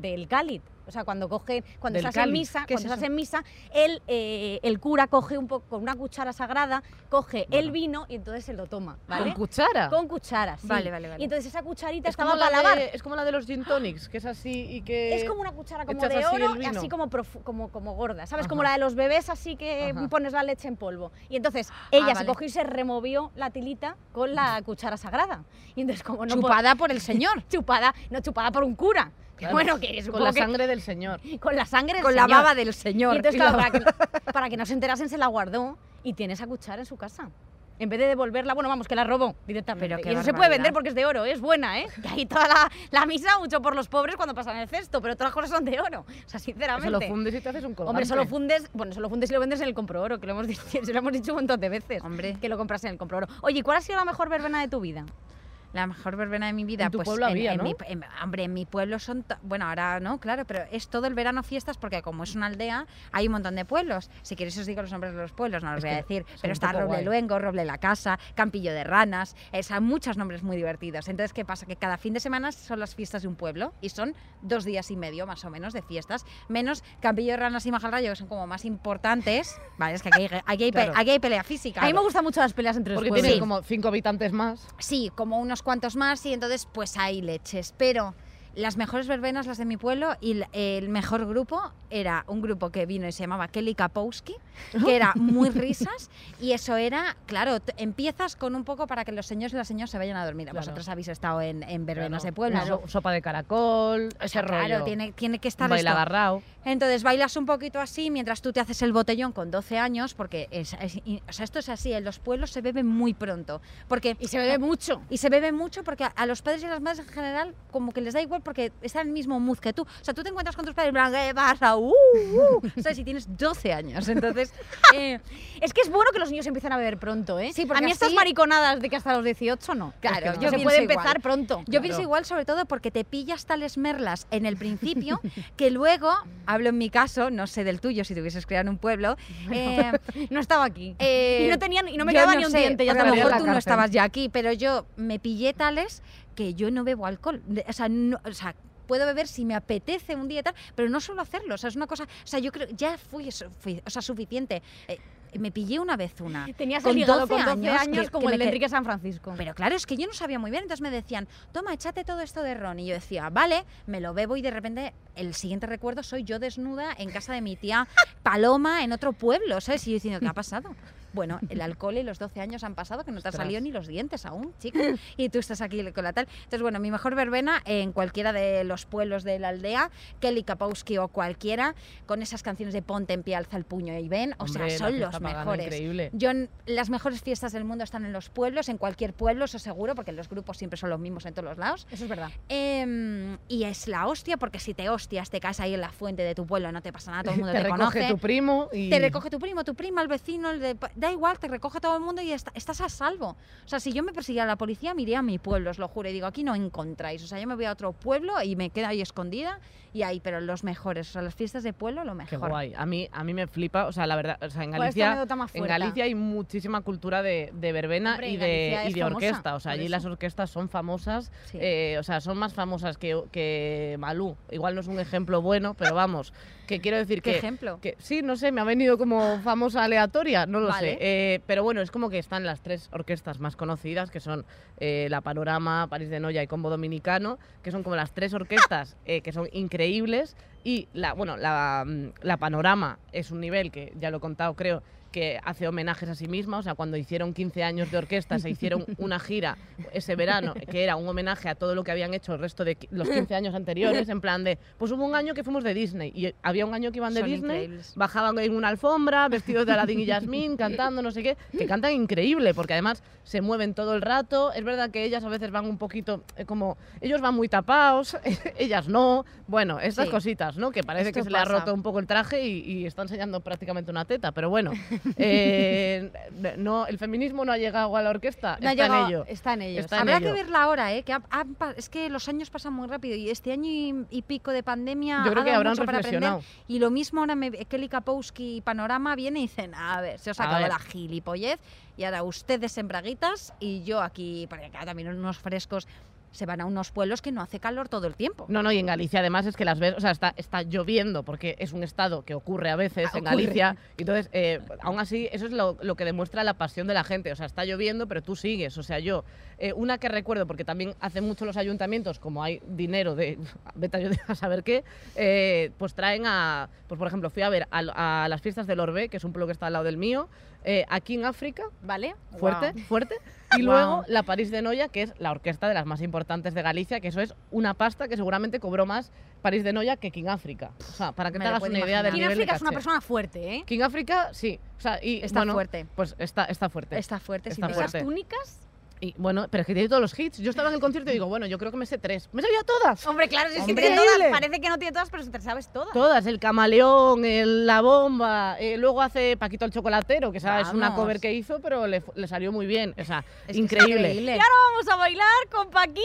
del cáliz. O sea, cuando coge, cuando en cáliz. misa, ¿Qué es cuando estás eso? en misa, el, eh, el cura coge un poco con una cuchara sagrada, coge el Bueno. vino y entonces se lo toma, ¿Con ¿vale? cuchara? Con cuchara, sí. Vale, vale, vale. Y entonces esa cucharita es, estaba como la para lavar. de, es como la de los gin tonics, que es así y que... Es como una cuchara como de así oro el y así como, como, como gorda, ¿sabes? Como Ajá. la de los bebés así que Ajá. pones la leche en polvo. Y entonces ella se vale. cogió y se removió la tilita con la cuchara sagrada. Y entonces como no chupada por el señor. [LAUGHS] chupada, no chupada por un cura. Claro, bueno, que Con la que- sangre del señor. [LAUGHS] con la sangre del Con la señor. baba del señor. Y entonces, claro, la- para que, [LAUGHS] para que no se enterasen, se la guardó y tiene esa cuchara en su casa. En vez de devolverla, bueno, vamos, que la robó directamente. Pero y no se puede vender porque es de oro, es buena, ¿eh? [LAUGHS] Que ahí toda la, la misa, mucho por los pobres cuando pasan el cesto, pero todas las cosas son de oro. O sea, sinceramente. Eso lo fundes y te haces un colgante. Hombre, solo fundes, bueno, solo fundes y lo vendes en el compro oro, que lo hemos dicho, se lo hemos dicho un montón de veces. Hombre. Que lo compras en el compro oro. Oye, ¿y ¿cuál ha sido la mejor verbena de tu vida? La mejor verbena de mi vida, En tu pues pueblo había, en ¿no? mi, en- hombre, en mi pueblo son, bueno, ahora no, claro, pero es todo el verano fiestas porque como es una aldea, hay un montón de pueblos. Si queréis os digo los nombres de los pueblos, no los Es voy a decir, pero está Roble guay. Luengo, Roble la Casa, Campillo de Ranas, es, hay muchos nombres muy divertidos. Entonces, ¿qué pasa? Que cada fin de semana son las fiestas de un pueblo y son dos días y medio más o menos de fiestas, menos Campillo de Ranas y Majalrayo, que son como más importantes. Vale, es que aquí hay, aquí hay pe- Claro. aquí hay pelea física. A mí me gustan mucho las peleas entre los Porque pueblos. tiene Sí. como cinco habitantes más. Sí, como unos cuantos más y entonces pues hay leches. Pero las mejores verbenas las de mi pueblo y el, mejor grupo era un grupo que vino y se llamaba Kelly Kapowski, que era [LAUGHS] muy risas y eso era, claro, empiezas con un poco para que los señores y las señoras se vayan a dormir. Claro. Vosotros habéis estado en, en verbenas Claro, de pueblo. so- sopa de caracol, O ese sea, rollo. Claro, tiene, tiene que estar agarrao. Entonces bailas un poquito así mientras tú te haces el botellón con 12 años, porque es, es- y- o sea, esto es así, en los pueblos se bebe muy pronto. Porque, Y se bebe mucho. y se bebe mucho porque a- a los padres y a las madres en general como que les da igual porque están en el mismo mood que tú. O sea, tú te encuentras con tus padres, plan, ¿qué pasa? Uh, uh", ¿Sabes? Si tienes 12 años. Entonces, eh, Es que es bueno que los niños empiecen a beber pronto, ¿eh? Sí, porque a mí estas mariconadas de que hasta los 18 no. Claro, Es que no. yo se puede igual. empezar pronto. Yo Claro. pienso igual, sobre todo porque te pillas tales merlas en el principio [LAUGHS] que luego, hablo en mi caso, no sé del tuyo si tuvieses criado en un pueblo, eh, No estaba aquí. eh, y no tenía ni- no me quedaba ni un sé, diente, ya te a lo mejor tú no estabas ya aquí, pero yo me pillé tales que yo no bebo alcohol. O sea, no- o sea, puedo beber si me apetece un día y tal, pero no suelo hacerlo. O sea, es una cosa, o sea, yo creo ya fui, fui- o sea, suficiente. Eh, me pillé una vez una. Tenías con el hígado 12 con 12 años años, que- como que el de Enrique San Francisco. Pero claro, es que yo no sabía muy bien, entonces me decían, toma, échate todo esto de ron. Y yo decía, vale, me lo bebo y de repente el siguiente recuerdo soy yo desnuda en casa de mi tía Paloma en otro pueblo, ¿sabes? Y yo diciendo, ¿qué ha pasado? Bueno, el [LAUGHS] alcohol y los 12 años han pasado, que no te han salido ni los dientes aún, [LAUGHS] chica. Y tú estás aquí con la tal. Entonces, bueno, mi mejor verbena en cualquiera de los pueblos de la aldea, Kelly Kapowski o cualquiera, con esas canciones de Ponte en pie, alza el puño y ven. O Hombre, sea, son los mejores. Increíble. Yo, las mejores fiestas del mundo están en los pueblos, en cualquier pueblo, eso seguro, porque los grupos siempre son los mismos en todos los lados. Eso es verdad. Em, y es la hostia, porque si te hostias, te caes ahí en la fuente de tu pueblo, no te pasa nada, todo el [LAUGHS] mundo te te, recoge conoce. tu primo y... Te recoge tu primo, tu prima, el vecino, el de... da igual, te recoge todo el mundo y está- estás a salvo. O sea, si yo me persiguiera la policía, me iría a mi pueblo, os lo juro, y digo, aquí no encontráis. O sea, yo me voy a otro pueblo y me quedo ahí escondida y ahí, pero los mejores, o sea, las fiestas de pueblo, lo Qué mejor. guay. A mí, a mí me flipa, o sea, la verdad, o sea, en ¿Cuál es tu Galicia... En? Galicia hay muchísima cultura de, de verbena Hombre, y de, y orquesta. O sea, allí eso. las orquestas son famosas. Sí. eh, o sea, son más famosas que, que Malú. Igual no es un ejemplo bueno, pero vamos, que quiero decir ¿Qué que... ejemplo? que sí, no sé, me ha venido como famosa aleatoria, no lo Vale. sé. Eh, pero bueno, es como que están las tres orquestas más conocidas, que son eh, La Panorama, París de Noya y Combo Dominicano, que son como las tres orquestas que son increíbles. Y la, bueno, la, mm, la Panorama es un nivel que ya lo he contado, creo, que hace homenajes a sí misma. O sea, cuando hicieron 15 años de orquesta, se hicieron una gira ese verano, que era un homenaje a todo lo que habían hecho el resto de los 15 años anteriores, en plan de, pues hubo un año que fuimos de Disney y había un año que iban de Son Disney increíbles. bajaban en una alfombra, vestidos de Aladdin y Yasmín, cantando, no sé qué, que cantan increíble, porque además se mueven todo el rato. Es verdad que ellas a veces van un poquito eh, como. Ellos van muy tapados, [LAUGHS] ellas no. Bueno, estas Sí. cositas, ¿no? Que parece Esto que se le ha pasa. roto un poco el traje y, y está enseñando prácticamente una teta, pero bueno. Eh, no, el feminismo no ha llegado a la orquesta, No ha está llegado- en ello. Está en ello. Está en Habrá ello. que verla ahora, ¿eh? Que ha- es que los años pasan muy rápido y este año y, y pico de pandemia Yo creo ha que dado habrán mucho para aprender. Y lo mismo ahora me, Kelly Kapowski y Panorama viene y dicen, a ver, se os A acabó ver. la gilipollez y ahora ustedes en braguitas y yo aquí, porque acá también unos frescos se van a unos pueblos que no hace calor todo el tiempo. No, no, y en Galicia además es que las ves, o sea, está, está lloviendo porque es un estado que ocurre a veces Ah, en ocurre. Galicia. y Entonces, eh, aún así, eso es lo, lo que demuestra la pasión de la gente. O sea, está lloviendo, pero tú sigues. O sea, yo, eh, una que recuerdo, porque también hacen mucho los ayuntamientos, como hay dinero de, [LAUGHS] vete a yo a saber qué, eh, pues traen a, pues por ejemplo, fui a ver a, a las fiestas del Orbe, que es un pueblo que está al lado del mío, eh, aquí en África, ¿Vale? fuerte, Guau. fuerte. Y luego la París de Noya, que es la orquesta de las más importantes de Galicia, que eso es una pasta que seguramente cobró más París de Noya que King África. O sea, para que Me te hagas una idea del imaginar. King nivel de África es una persona fuerte, ¿eh? King África, sí. O sea, y, Está bueno, fuerte. Pues está, está fuerte. Está fuerte, Está sin fuerte. Esas túnicas. Y bueno, pero es que tiene todos los hits. Yo estaba en el concierto y digo, bueno, yo creo que me sé tres. ¡Me sabía todas! Hombre, claro, si es que tiene todas. Increíble. Parece que no tiene todas, pero te sabes todas. Todas, el camaleón, el- la bomba, eh, luego hace Paquito el chocolatero, que esa es una cover que hizo, pero le, le salió muy bien. O sea, Es es increíble. Y ahora vamos a bailar con Paquito,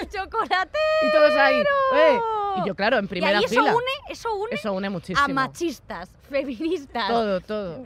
el [LAUGHS] chocolate. Y todos ahí. eh. Y yo, claro, en Y primera eso fila. une, eso une Eso une muchísimo. a machistas, feministas, Todo, todo.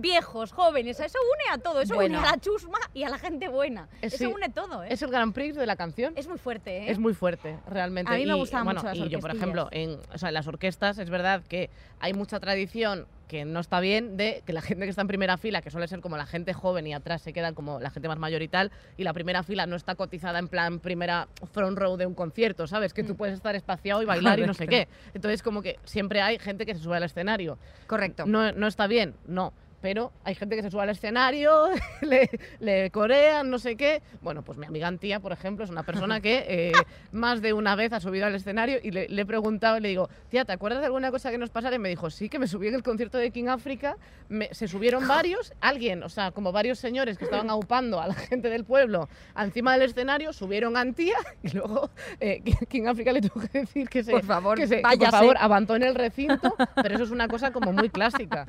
viejos, jóvenes. Eso une a todo. Eso Bueno. une a la chusma y a la gente buena. Eh, Eso sí. une todo, ¿eh? Es el Grand Prix de la canción. Es muy fuerte, ¿eh? Es muy fuerte, realmente. A mí me Y, gustaban bueno, mucho las Y yo, por ejemplo, en, o sea, en las orquestas es verdad que hay mucha tradición que no está bien de que la gente que está en primera fila, que suele ser como la gente joven y atrás se quedan como la gente más mayor y tal, y la primera fila no está cotizada en plan primera front row de un concierto, ¿sabes? Que tú Mm. puedes estar espaciado y bailar y no sé qué. Entonces como que siempre hay gente que se sube al escenario. Correcto. No, no está bien, no. Pero hay gente que se sube al escenario, [LAUGHS] le, le corean, no sé qué. Bueno, pues mi amiga Antía, por ejemplo, es una persona que eh, [LAUGHS] más de una vez ha subido al escenario y le, le he preguntado, le digo, tía, ¿te acuerdas de alguna cosa que nos pasara? Y me dijo, sí, que me subí en el concierto de King África, me- se subieron [LAUGHS] varios, alguien, o sea, como varios señores que estaban aupando a la gente del pueblo encima del escenario, subieron a Antía y luego eh, King África le tuvo que decir que se, Por favor, que se- que, por favor, abandone el recinto, pero eso es una cosa como muy clásica.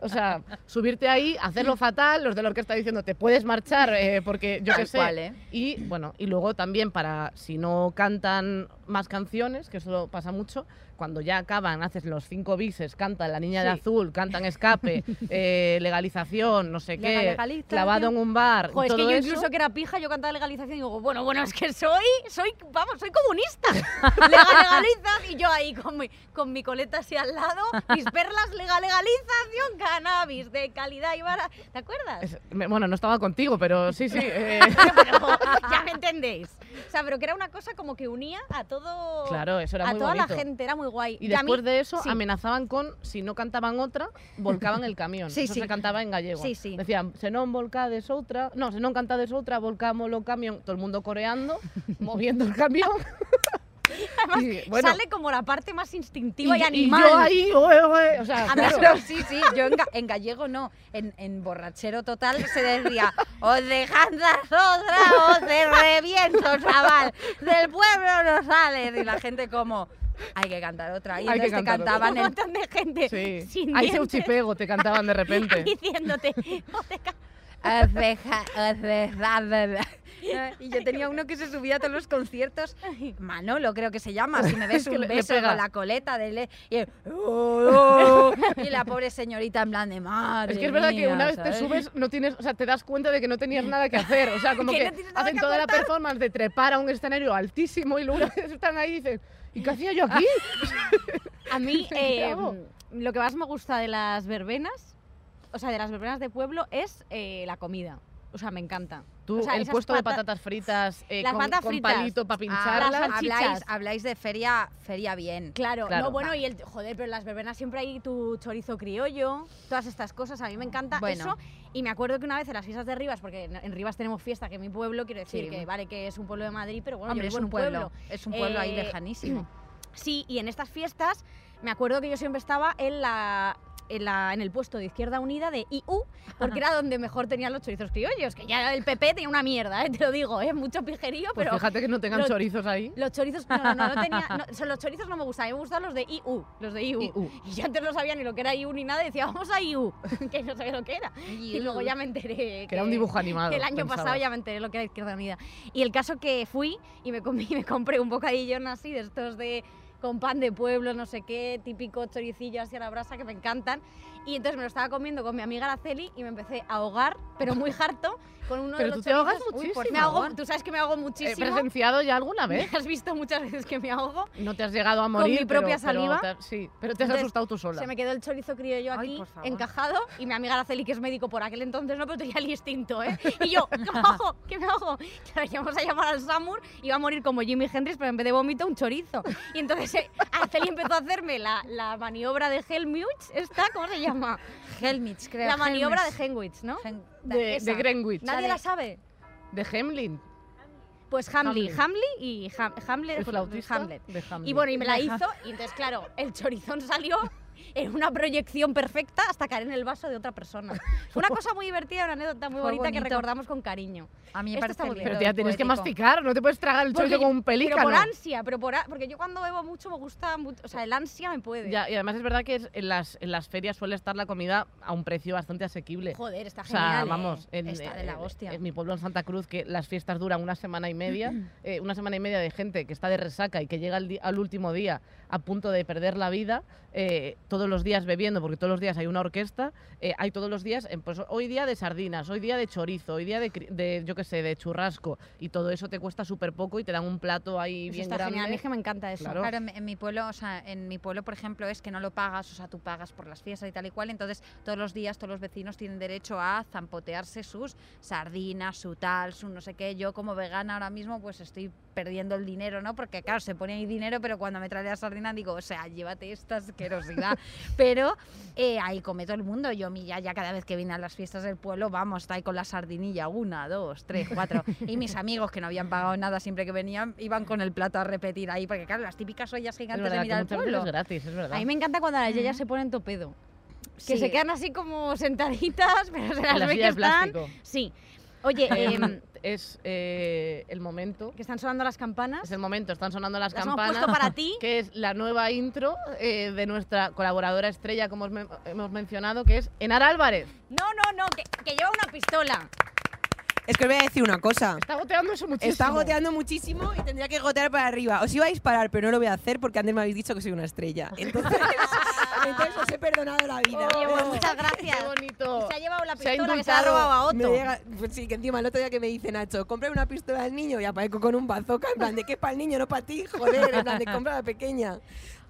o sea, subirte ahí, hacerlo fatal, los de la orquesta diciendo te puedes marchar eh, porque yo qué sé. cual, ¿eh? Y bueno, y luego también para si no cantan más canciones, que eso pasa mucho. Cuando ya acaban, haces los cinco bises, canta La Niña de Sí. Azul, cantan Escape, [LAUGHS] eh, legalización, no sé qué, legalización. clavado en un bar. Joder, es todo que yo eso. incluso que era pija, yo cantaba legalización y digo, bueno, bueno, es que soy, soy, vamos, soy comunista. [LAUGHS] Legal, legalizan y yo ahí con mi, con mi coleta así al lado, mis perlas, legal, legalización, cannabis de calidad y vara. ¿Te acuerdas? Es- me- bueno, no estaba contigo, pero sí, sí. [LAUGHS] eh, Pero ya me entendéis. O sea, pero que era una cosa como que unía a todo. Claro, eso era a muy toda bonito. la gente, era muy guay. Y mí- después de eso sí. amenazaban con, si no cantaban otra, volcaban el camión. [LAUGHS] Sí, eso sí. se cantaba en gallego. Sí, sí. Decían, se non volcades outra, no, se non cantades outra, volcamos o camión. Todo el mundo coreando, [LAUGHS] moviendo el camión. [LAUGHS] Y, bueno, Sale como la parte más instintiva y, y, y animal. yo ahí, oe, oe, o sea, claro. sí, sí, yo en, ga- en gallego no, en, en borrachero total se decía, o de jandas otra o te reviento, chaval, del pueblo no sales. Y la gente como, hay que cantar otra. Y Hay que entonces te cantaban un montón de gente Sí. sin Ahí dientes, Seuchipego te cantaban de repente. [LAUGHS] diciéndote, "No te ca-". Oceja- ocejada. Y yo tenía uno que se subía a todos los conciertos. Manolo, creo que se llama. Si me ves [LAUGHS] un beso con la coleta de le y, el, "Oh, oh", y la pobre señorita en plan de madre. Es que es verdad que mía", una vez te subes, no tienes, o sea, te das cuenta de que no tenías nada que hacer. O sea, [LAUGHS] como Que no hacen toda la performance de trepar a un escenario altísimo y luego [LAUGHS] están ahí y dicen, ¿y qué hacía yo aquí? A mí ¿Qué eh, lo que más me gusta de las verbenas, o sea, de las verbenas de pueblo, es eh, la comida. O sea, me encanta. Tú, O sea, el puesto de pata- patatas fritas eh, Las con, patatas con fritas. palito para Ah, pincharlas. las habláis, de feria, feria bien. Claro, Claro. no, bueno, y el, joder, pero en las verbenas siempre hay tu chorizo criollo, todas estas cosas, a mí me encanta Bueno. eso. Y me acuerdo que una vez en las fiestas de Rivas, porque en, en Rivas tenemos fiesta, que es mi pueblo, quiero decir Sí. que vale que es un pueblo de Madrid, pero bueno, Hombre, yo es vivo en un pueblo, es un pueblo ahí Eh, lejanísimo. [CLEARS THROAT] Sí, y en estas fiestas me acuerdo que yo siempre estaba en la en, la- en el puesto de Izquierda Unida de IU, porque era donde mejor tenían los chorizos criollos, que ya el PP tenía una mierda, ¿eh? te lo digo, ¿eh? mucho pijerío, Pues pero fíjate que no tengan chorizos ahí. los chorizos, no, no, no, no tenía, no, [LAUGHS] son los chorizos no me mí me gustaban los de IU, los de IU. IU. Y yo antes no sabía ni lo que era IU ni nada, decía, vamos a IU, [LAUGHS] que no sabía lo que era. Y luego ya me enteré que, Que era un dibujo animado. que el año pasado ya me enteré lo que era Izquierda Unida. Y el caso que fui y me, comí, [LAUGHS] me compré un bocadillón así de estos de con pan de pueblo, no sé qué, típico choricillo así a la brasa que me encantan. Y entonces me lo estaba comiendo con mi amiga Araceli y me empecé a ahogar, pero muy harto, con uno Pero de tú los te ahogas chorizos. muchísimo. Me ahogo, tú sabes que me ahogo ¿He muchísimo. presenciado ya alguna Me vez? has visto muchas veces que me ahogo. No te has llegado a morir. mi propia pero- pero saliva. te- sí, pero te has Entonces, asustado tú sola. Se me quedó el chorizo criollo Ay, aquí por favor. encajado y mi amiga Araceli, que es médico por aquel entonces, no, pero tenía el instinto, ¿eh? Y yo, ¿qué me hago? ¿Qué me hago? Claro, íbamos a llamar al SAMUR, iba a morir como Jimi Hendrix, pero en vez de vómito, un chorizo. Y entonces eh, Araceli empezó a hacerme la, la maniobra de Helmut, ¿esta? ¿Cómo se llama? Helmich, creo. La maniobra de. Henwich, ¿no? Hen- de, de Greenwich. ¿Nadie de- la sabe? De Hemlin. Pues Hamley, Hamlin. Hamley y Ham- Hamlet. El flautista Hamlet. de Hamlet. Y bueno, y me la hizo, y entonces, claro, el chorizón salió en una proyección perfecta hasta caer en el vaso de otra persona. Fue [LAUGHS] una cosa muy divertida, una anécdota muy Fue bonita que bonito. recordamos con cariño. A mí me Esto parece muy bien. Pero tía, tienes que poético. masticar, no te puedes tragar el Porque- chorizo como un pelícano. Pero por ansia, pero por a- porque yo cuando bebo mucho me gusta, mucho, o sea, el ansia me puede. Ya, y además es verdad que es- en, las, en las ferias suele estar la comida a un precio bastante asequible. Joder, está O sea, genial. ¿eh? vamos, en, Está de la en- hostia. en mi pueblo en Santa Cruz, que las fiestas duran una semana y media, [CLEARS THROAT] eh, una semana y media de gente que está de resaca y que llega al, al último día a punto de perder la vida, eh, todos los días bebiendo, porque todos los días hay una orquesta, eh, hay todos los días, eh, pues hoy día de sardinas, hoy día de chorizo, hoy día de, de, yo qué sé, de churrasco, y todo eso te cuesta súper poco y te dan un plato ahí Eso bien está grande. genial, a mí es que me encanta eso. Claro. Claro, en, en mi pueblo, o sea, en mi pueblo, por ejemplo, es que no lo pagas, o sea, tú pagas por las fiestas y tal y cual, entonces todos los días todos los vecinos tienen derecho a zampotearse sus sardinas, su tal, su no sé qué. Yo como vegana ahora mismo pues estoy perdiendo el dinero, ¿no? Porque claro, se pone ahí dinero, pero cuando me trae la sardina digo, o sea, llévate esta asquerosidad. [LAUGHS] pero eh, ahí come todo el mundo. Yo, mi ya cada vez que viene a las fiestas del pueblo, vamos, está ahí con la sardinilla, una, dos, tres, cuatro. y mis amigos que no habían pagado nada siempre que venían, iban con el plato a repetir ahí, porque claro, las típicas ollas Es gigantes verdad de muchas veces pueblo. es gratis, es verdad. A mí me encanta cuando las Ujú. yeyas se ponen topedo. Que Sí. se quedan así como sentaditas, [LAUGHS] pero se las En la ve que están. plástico. Sí. Oye, [LAUGHS] em, es eh, el momento. que están sonando las campanas. Es el momento, están sonando las, Las hemos campanas. puesto para ti. Que es la nueva intro eh, de nuestra colaboradora estrella, como me- hemos mencionado, que es Enar Álvarez. No, no, no, que, que lleva una pistola. Es que os voy a decir una cosa. Está goteando eso muchísimo. Está goteando muchísimo y tendría que gotear para arriba. Os iba a disparar, pero no lo voy a hacer porque antes me habéis dicho que soy una estrella. [LAUGHS] Entonces, [LAUGHS] entonces os he perdonado la vida. Oye, pues Oh, muchas gracias. Qué bonito. Se ha llevado la pistola que se ha indultado. robado a Me Otto. llega- pues sí, que encima el otro día que me dice Nacho, compra una pistola al niño y aparezco con un bazooka en plan de que es para el niño, no para ti, joder, en plan de compra la pequeña.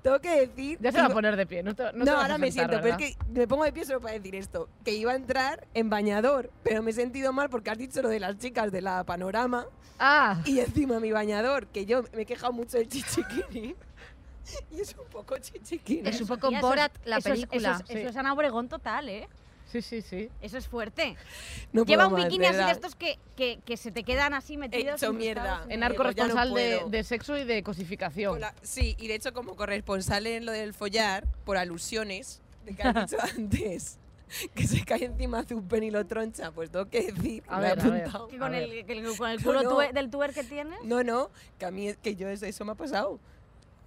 Tengo que decir. Ya se va a poner de pie. No, te- no, No, te ahora me sentar, siento, pero es ¿verdad? que me pongo de pie solo para decir esto. Que iba a entrar en bañador, pero me he sentido mal porque has dicho lo de las chicas de la panorama Ah, y encima mi bañador, que yo me he quejado mucho del chichiquini. [LAUGHS] Y es un poco chichiquini. Es un poco Borat la eso es- película. Eso es, eso es Ana Obregón total, ¿eh? Sí, sí, sí. Eso es fuerte. No Lleva un más, bikini así de estos que, que, que se te quedan así metidos. hecho incrustados mierda. en arco no responsable de, de sexo y de cosificación. La- sí, y de hecho como corresponsal en lo del follar, por alusiones, de que has dicho [LAUGHS] antes, que se cae encima Zupen y lo troncha, pues tengo que decir, A me he ver, a ver. apuntado. Que con el, que con el culo no. tue- del tuer que tienes. No, no, que a mí que yo eso, eso me ha pasado.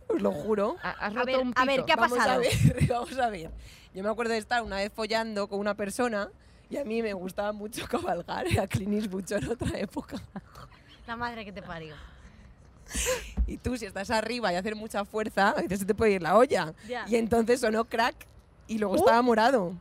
Os [LAUGHS] lo juro. Ha- Has A roto ver, un a ver, pito. ¿qué ha vamos pasado? A ver, [LAUGHS] vamos a ver. Yo me acuerdo de estar una vez follando con una persona y a mí me gustaba mucho [LAUGHS] cabalgar, era Clint Eastwood en otra época. La madre que te parió. Y tú, si estás arriba y hacer mucha fuerza, a veces se te puede ir la olla. Ya. Y entonces sonó crack y Uh. luego estaba morado.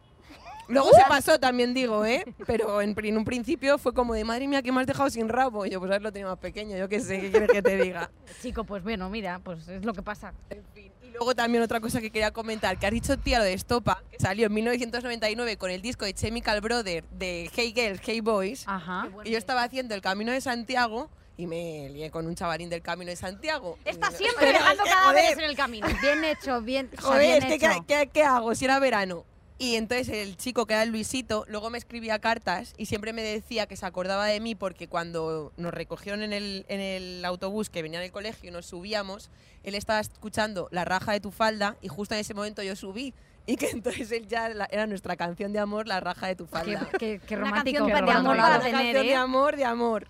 Luego se pasó, también digo, ¿eh? Pero en, en un principio fue como de, madre mía, que me has dejado sin rabo. Y yo, pues a ver, lo tenía más pequeño, yo qué sé, ¿qué quieres que te diga? [LAUGHS] Chico, pues bueno, mira, pues es lo que pasa. En fin. Y luego también otra cosa que quería comentar, que has dicho, tía, lo de Estopa, que salió en 1999 con el disco de Chemical Brother de Hey Girls, Hey Boys. Ajá. Y yo estaba haciendo el Camino de Santiago y me lié con un chavalín del Camino de Santiago. Está siempre [LAUGHS] dejando cadáveres joder, en el camino. Bien hecho, bien, o sea, Joder, bien es que hecho. ¿qué, qué, qué hago si era verano? Y entonces el chico que era el Luisito luego me escribía cartas y siempre me decía que se acordaba de mí porque cuando nos recogieron en el, en el autobús que venía del colegio y nos subíamos, él estaba escuchando La raja de tu falda y justo en ese momento yo subí. Y que [LAUGHS] entonces él ya la- era nuestra canción de amor, La raja de tu Qué, falda. qué- qué Una romántico. canción de por amor para. Una canción ¿eh? de amor, de amor.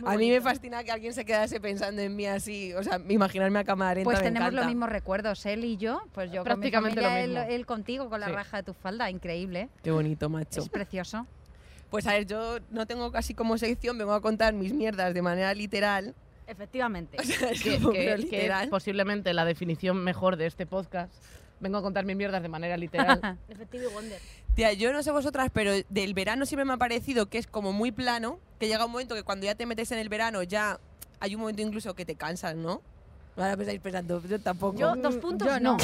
Muy a mí me fascina que alguien se quedase pensando en mí así, o sea, imaginarme a cámara lenta Pues me tenemos encanta. los mismos recuerdos, él y yo. Pues yo Prácticamente con mi lo familia, mismo. Él, él contigo con la Sí. raja de tu falda, increíble. Qué bonito, macho. Es precioso. Pues a ver, yo no tengo casi como sección, vengo a contar mis mierdas de manera literal. Efectivamente. [LAUGHS] O sea, es que, que- que literal. es posiblemente la definición mejor de este podcast. Vengo a contar mis mierdas de manera literal. [LAUGHS] Efectivo y Wonder. Tía, yo no sé vosotras, pero del verano siempre me ha parecido que es como muy plano, que llega un momento que cuando ya te metes en el verano ya hay un momento incluso que te cansas, ¿no? Ahora me estáis pensando, yo tampoco. Yo, dos puntos, yo no.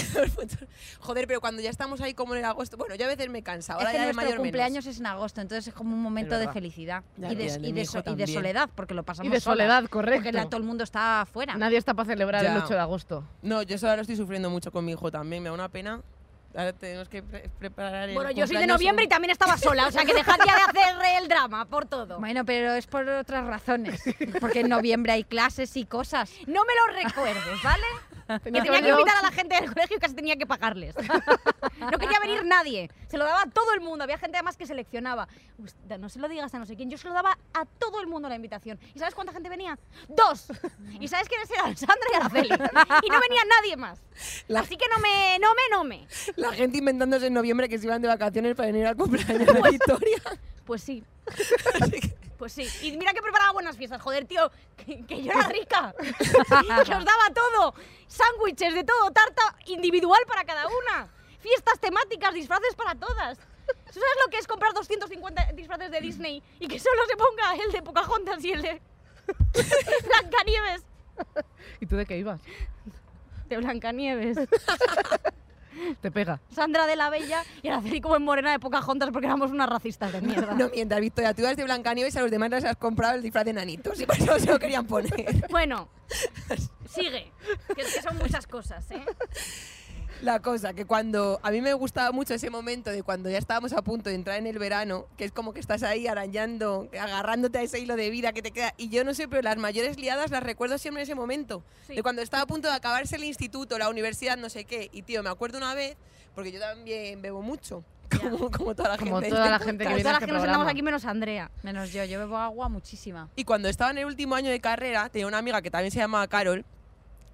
[LAUGHS] Joder, pero cuando ya estamos ahí como en el agosto, bueno, yo a veces me cansa, ahora es que ya de nuestro mayor cumpleaños menos. es en agosto, entonces es como un momento de felicidad Ya, y, de, el de y de so- y de soledad, porque lo pasamos y de soledad, correcto. Porque la- todo el mundo está afuera. Nadie está para celebrar el Ya. 8 de agosto. No, yo solo lo estoy sufriendo mucho con mi hijo también, me da una pena. Ahora tenemos que pre- preparar el Bueno, yo soy de noviembre y también estaba sola, o sea que dejad ya de hacer el drama por todo. Bueno, pero es por otras razones. Porque en noviembre hay clases y cosas. No me lo recuerdes, ¿vale? [LAUGHS] Que Tenía tenía que invitar a la gente del colegio y casi tenía que pagarles. No quería venir nadie. Se lo daba a todo el mundo. Había gente además que seleccionaba. No se lo digas a no sé quién. Yo se lo daba a todo el mundo la invitación. ¿Y sabes cuánta gente venía? ¡Dos! ¿Y sabes quiénes eran? Sandra y Araceli. Y no venía nadie más. La- Así que no me, no me, no me. La gente inventándose en noviembre que se iban de vacaciones para venir al cumpleaños de [LAUGHS] Victoria. Pues sí. [LAUGHS] Pues sí. Y mira que preparaba buenas fiestas. Joder, tío, que, que yo era rica. [LAUGHS] que os daba todo. Sándwiches de todo, tarta individual para cada una. Fiestas temáticas, disfraces para todas. ¿Tú sabes lo que es comprar 250 disfraces de Disney y que solo se ponga el de Pocahontas y el de Blancanieves? ¿Y tú de qué ibas? De Blancanieves. [LAUGHS] Te pega. Sandra de la Bella y Araceli como en morena de Pocahontas porque éramos unas racistas de mierda. No mientas, Victoria, tú ibas de Blancanieves y a los demás les has comprado el disfraz de nanitos y por eso se lo querían poner. Bueno, sigue. Que es que son muchas cosas, ¿eh? [LAUGHS] La cosa, que cuando a mí me gustaba mucho ese momento de cuando ya estábamos a punto de entrar en el verano, que es como que estás ahí arañando, agarrándote a ese hilo de vida que te queda. Y yo no sé, pero las mayores liadas las recuerdo siempre en ese momento. Sí. De cuando estaba a punto de acabarse el instituto, la universidad, no sé qué. Y tío, me acuerdo una vez, porque yo también bebo mucho, como, como toda la Como gente. toda la este gente que viene Todas a las este que nos sentamos aquí menos Andrea. Menos yo, yo bebo agua muchísima. Y cuando estaba en el último año de carrera, tenía una amiga que también se llamaba Carol.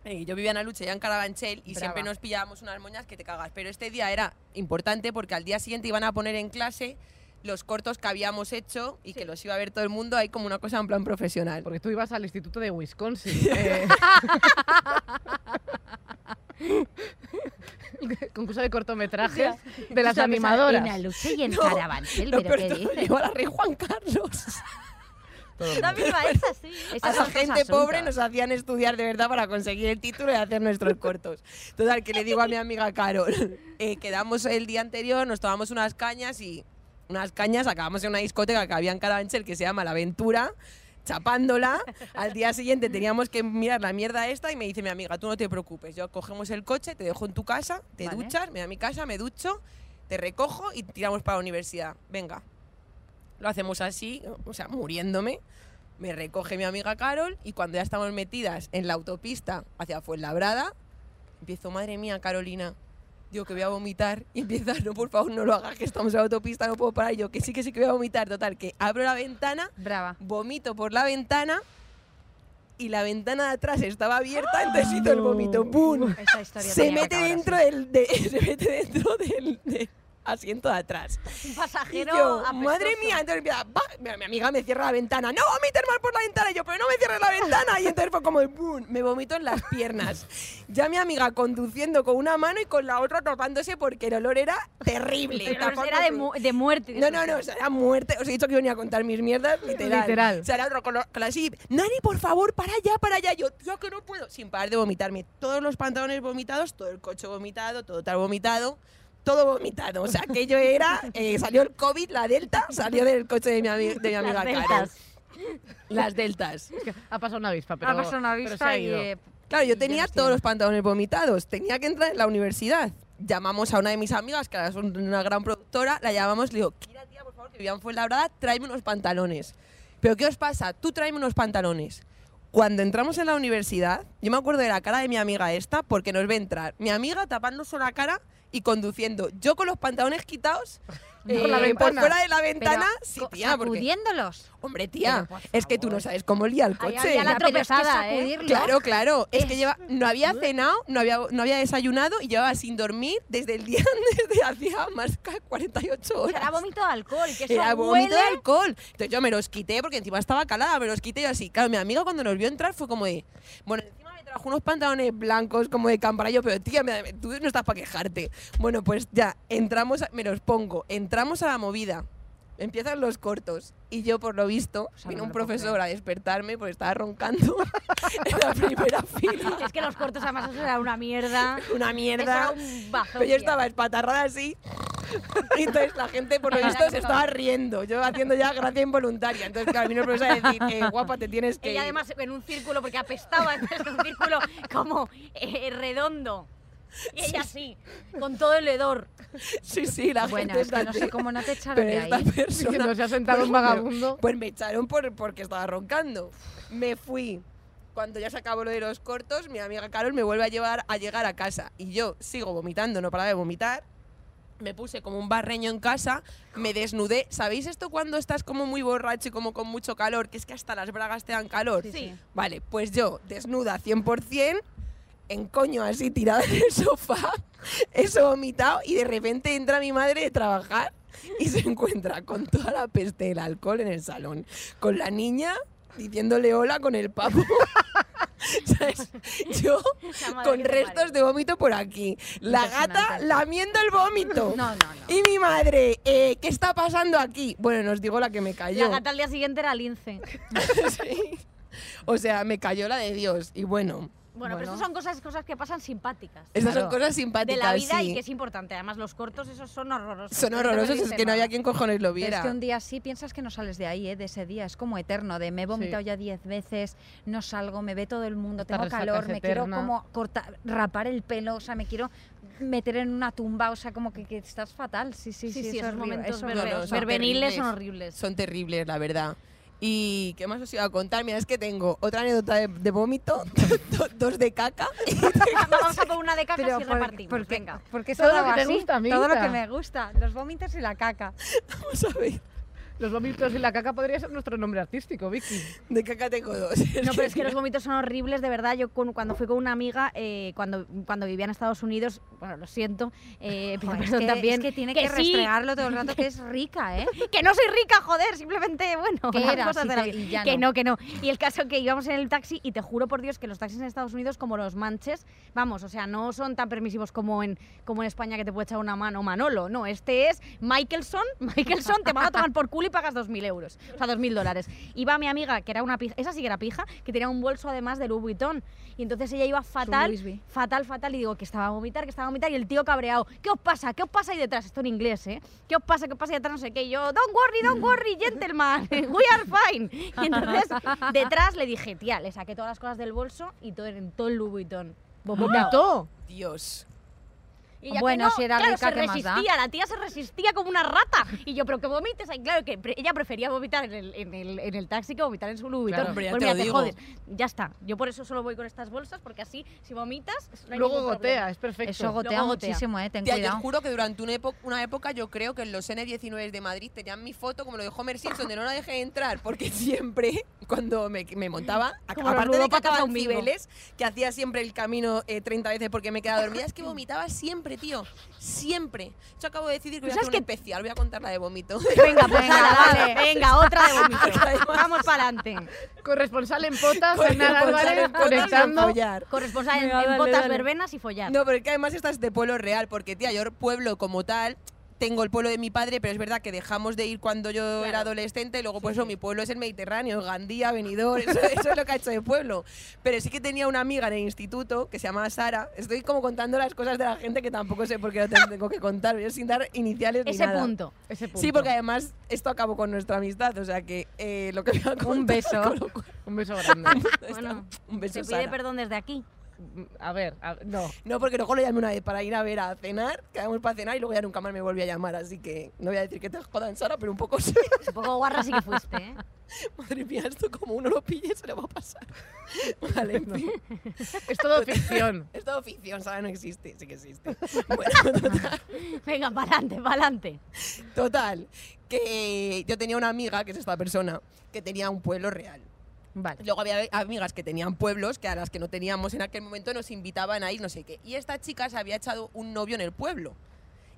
Eh, yo vivía en Aluche, ella en Carabanchel, y Brava. siempre nos pillábamos unas moñas que te cagas. Pero este día era importante porque al día siguiente iban a poner en clase los cortos que habíamos hecho y que los iba a ver todo el mundo, hay como una cosa en plan profesional. Porque tú ibas al instituto de Wisconsin. [LAUGHS] eh. El [LAUGHS] concurso de cortometrajes de las animadoras. En Aluche y en [LAUGHS] No, Carabanchel, No, pero ¿qué pero dices? llevó a la rey Juan Carlos. La misma es así. [LAUGHS] Esas a la gente pobre nos hacían estudiar de verdad para conseguir el título y hacer nuestros cortos. Total, que le digo a mi amiga Carol, [LAUGHS] eh, quedamos el día anterior, nos tomamos unas cañas y unas cañas, acabamos en una discoteca que había en Carabanchel que se llama La Aventura, chapándola. Al día siguiente teníamos que mirar la mierda esta y me dice mi amiga, tú no te preocupes, yo cogemos el coche, te dejo en tu casa, te Vale. duchas, me voy a mi casa, me ducho, te recojo y tiramos para la universidad. Venga. Lo hacemos así, o sea, muriéndome. Me recoge mi amiga Carol y cuando ya estamos metidas en la autopista hacia Fuenlabrada, empiezo, madre mía, Carolina, digo que voy a vomitar y empieza, no, por favor, no lo hagas, que estamos en la autopista, no puedo parar. Y yo que sí, que sí que voy a vomitar. Total, que abro la ventana, Brava. vomito por la ventana y la ventana de atrás estaba abierta, [GASPS] entonces hizo el vómito, historia [LAUGHS] Se mete dentro del, de- se mete dentro del, del asiento de atrás. Un Y pasajero yo, apestoso. madre mía, entonces empieza, "Bah", mi, mi amiga me cierra la ventana, no vomites mal por la ventana, y yo, pero no me cierres la ventana, y entonces fue como el boom, me vomito en las piernas. Ya mi amiga conduciendo con una mano y con la otra tapándose porque el olor era terrible. Pero tapándose. era de, mu- de muerte. No, no, no, o sea, era muerte. Os he dicho que venía a contar mis mierdas, literal. Literal. O sea, era otro la así, Nani, por favor, para allá, para allá. Yo, tío, que no puedo. Sin parar de vomitarme. Todos los pantalones vomitados, todo el coche vomitado, todo tal vomitado. Todo vomitado. O sea, aquello era. eh, salió el COVID, la Delta, salió del coche de mi, ami- de mi amiga deltas. Las Deltas. Es que ha pasado una avispa, pero. Ha pasado una pero se vista ha y... eh, Claro, yo tenía todos los pantalones vomitados. Tenía que entrar en la universidad. Llamamos a una de mis amigas, que ahora es un- una gran productora, la llamamos, le digo, Kira, tía, por favor, que vivían Fuenlabrada, tráeme unos pantalones. ¿Pero qué os pasa? Tú tráeme unos pantalones. Cuando entramos en la universidad, yo me acuerdo de la cara de mi amiga esta, porque nos ve entrar. Mi amiga tapándose la cara y conduciendo. Yo con los pantalones quitados [LAUGHS] Por la eh, por fuera de la pero ventana. Sí, co- tía, porque... sacudiéndolos. Hombre, tía, Pero, es que tú no sabes cómo lía el Ahí coche. había la pero tropezada, ¿eh? Claro, claro. Es que lleva, no había cenado, no había, no había desayunado y llevaba sin dormir desde el día [LAUGHS] desde hacía más de 48 O horas. era vómito de alcohol, que eso Era vómito de alcohol. Entonces yo me los quité porque encima estaba calada, me los quité yo así. Claro, mi amiga cuando nos vio entrar fue como de. Bueno, encima trajo unos pantalones blancos como de campana. Yo, pero tía, tú no estás para quejarte. Bueno, pues ya, entramos, a- me los pongo, entramos a la movida. Empiezan los cortos y yo, por lo visto, O sea, vino no un profesor a despertarme porque estaba roncando [LAUGHS] en la primera [LAUGHS] fila. Es que los cortos además eso era una mierda. [LAUGHS] Una mierda. un. Pero yo estaba espatarrada así. Y entonces la gente, por lo visto, se estaba riendo. Yo haciendo ya gracia involuntaria. Entonces, claro, vino el profesor a decir, eh, guapa, te tienes que ir. además en un círculo, porque apestaba, entonces en un círculo como eh, redondo. Y ella así, con todo el hedor. Sí, sí, la Bueno, gente es que no sé cómo no te echaron Pero de esta ahí. persona... [LAUGHS] Diciendo, se ha sentado un Pues, vagabundo. Pues me echaron por, porque estaba roncando. Me fui. Cuando ya se acabó lo de los cortos, mi amiga Carol me vuelve a llevar a llegar a casa. Y yo sigo vomitando, no paraba de vomitar. Me puse como un barreño en casa, me desnudé. ¿Sabéis esto cuando estás como muy borracho y como con mucho calor? Que es que hasta las bragas te dan calor. Sí. Vale, pues yo, desnuda 100%, en coño así tirada en el sofá, [LAUGHS] eso vomitado, y de repente entra mi madre de trabajar y se encuentra con toda la peste del alcohol en el salón, con la niña diciéndole hola con el papo. [LAUGHS] ¿Sabes? Yo [LAUGHS] con restos de vómito por aquí, la gata lamiendo el vómito. No, no, no. Y mi madre, eh, ¿qué está pasando aquí? Bueno, nos digo la que me cayó. La gata al día siguiente era lince. Sí. O sea, me cayó la de Dios. Y bueno, Bueno, pero estas son cosas, cosas que pasan simpáticas. estas Claro. son cosas simpáticas. De la vida sí. y que es importante. Además, los cortos esos son horrorosos. Son horrorosos, es que no había quien cojones lo Pero viera. es que un día así piensas que no sales de ahí, ¿eh? de ese día. Es como eterno, de me he vomitado ya diez veces, no salgo, me ve todo el mundo, Esta tengo calor, me quiero como cortar, rapar el pelo, o sea, me quiero meter en una tumba, o sea, como que, que estás fatal. Sí, sí, Sí, sí, sí, es esos horrible, momentos verbeniles son horribles. Son terribles, la verdad. ¿Y qué más os iba a contar? Mira, es que tengo otra anécdota de, de vómito, [LAUGHS] do- dos de caca. [LAUGHS] Vamos a por una de Pero y por- repartimos. porque, Venga. porque Todo lo sonaba que te así, gusta, Todo lo amiguita. que me gusta, los vómitos y la caca. [LAUGHS] Vamos a ver. Los vómitos y la caca podría ser nuestro nombre artístico, Vicky. De caca tengo dos. No, pero es que los vómitos son horribles, de verdad. Yo con- cuando fui con una amiga, eh, cuando, cuando vivía en Estados Unidos, bueno, lo siento, eh, Joder, es, que, también. es que tiene que que, sí. restregarlo todo el rato, que [LAUGHS] es rica, ¿eh? que no soy rica, joder, simplemente, bueno, ¿Qué era? cosas de la vida. ya que no. no, que no. Y el caso que íbamos en el taxi y te juro por Dios que los taxis en Estados Unidos, como los manches, vamos, o sea, no son tan permisivos como en, como en España que te puede echar una mano Manolo. No, este es Michaelson, [LAUGHS] Michaelson, te van a tomar por culo y pagas 2.000 euros, o sea, 2.000 dólares. Iba mi amiga, que era una pija, esa sí que era pija, que tenía un bolso además de Louis Vuitton. Y entonces ella iba fatal, fatal, fatal, y digo que estaba a vomitar, que estaba a vomitar, y el tío cabreado, ¿qué os pasa? ¿Qué os pasa ahí detrás? Esto en inglés, ¿eh? ¿Qué os pasa? ¿Qué os pasa ahí detrás? No sé qué. Y yo, don't worry, don't worry, gentleman, [LAUGHS] we are fine. Y entonces, detrás le dije, tía, le saqué todas las cosas del bolso y todo en todo el Louis Vuitton. ¿Vomitó? Dios. Y que Bueno, no, si era claro, rica, se ¿qué más da? resistía, la tía se resistía como una rata. Y yo, pero que vomites ahí. Claro, que pre- ella prefería vomitar en el, en el, en el taxi que vomitar en su Louis Claro, Vuitton. ya pues te mira, lo te digo. jodes. Ya está. Yo por eso solo voy con estas bolsas, porque así, si vomitas, no Luego gotea, problema. es perfecto. Eso gotea gotea. muchísimo, ¿eh? Ten Tía, yo cuidado. os juro que durante una, una época yo creo que en los N19 de Madrid tenían mi foto como lo de Homer Simpson, de no la dejé entrar, porque siempre cuando me, me montaba, a- Como aparte de que ludópatas a acababa un bingo. Cibeles, que hacía siempre el camino eh, 30 veces porque me quedaba dormida, es que vomitaba siempre, tío, siempre. Yo acabo de decidir que voy a hacer que- especial, voy a contar la de vómito. [LAUGHS] Venga, pues Venga, dale. Venga, otra de vómito. [LAUGHS] Vamos para adelante. Corresponsal en potas, responsable Álvarez, potas conectando. follar. Corresponsal en, Venga, en dale. verbenas y follar. No, pero es que además estás de pueblo real, porque tía, yo pueblo como tal, tengo el pueblo de mi padre, pero es verdad que dejamos de ir cuando yo era adolescente, y luego por eso mi pueblo es el Mediterráneo, Gandía, Benidorm, eso, eso es lo que ha hecho de pueblo. Pero sí que tenía una amiga en el instituto que se llamaba Sara, estoy como contando las cosas de la gente que tampoco sé por qué lo tengo que contar, yo sin dar iniciales ni Ese nada. punto. Ese punto. Sí, porque además esto acabó con nuestra amistad, o sea que eh, lo que voy a contar, beso. con Un beso grande. [LAUGHS] Bueno, un beso se pide Sara. perdón desde aquí. A ver, a- no. No, porque luego lo llamé una vez para ir a ver a cenar, quedamos para cenar y luego ya nunca más me volvió a llamar, así que no voy a decir que te jodan, Sara, pero un poco sí. Un poco guarra sí que fuiste, ¿eh? [LAUGHS] Madre mía, esto como uno lo pille se le va a pasar. [LAUGHS] Vale, fin. Es todo ficción. [LAUGHS] Es todo ficción, Sara no existe, sí que existe. Bueno, total, Venga, para adelante, para adelante. total, que yo tenía una amiga, que es esta persona, que tenía un pueblo real. Vale. Luego había amigas que tenían pueblos, que a las que no teníamos en aquel momento nos invitaban a ir, no sé qué. Y esta chica se había echado un novio en el pueblo.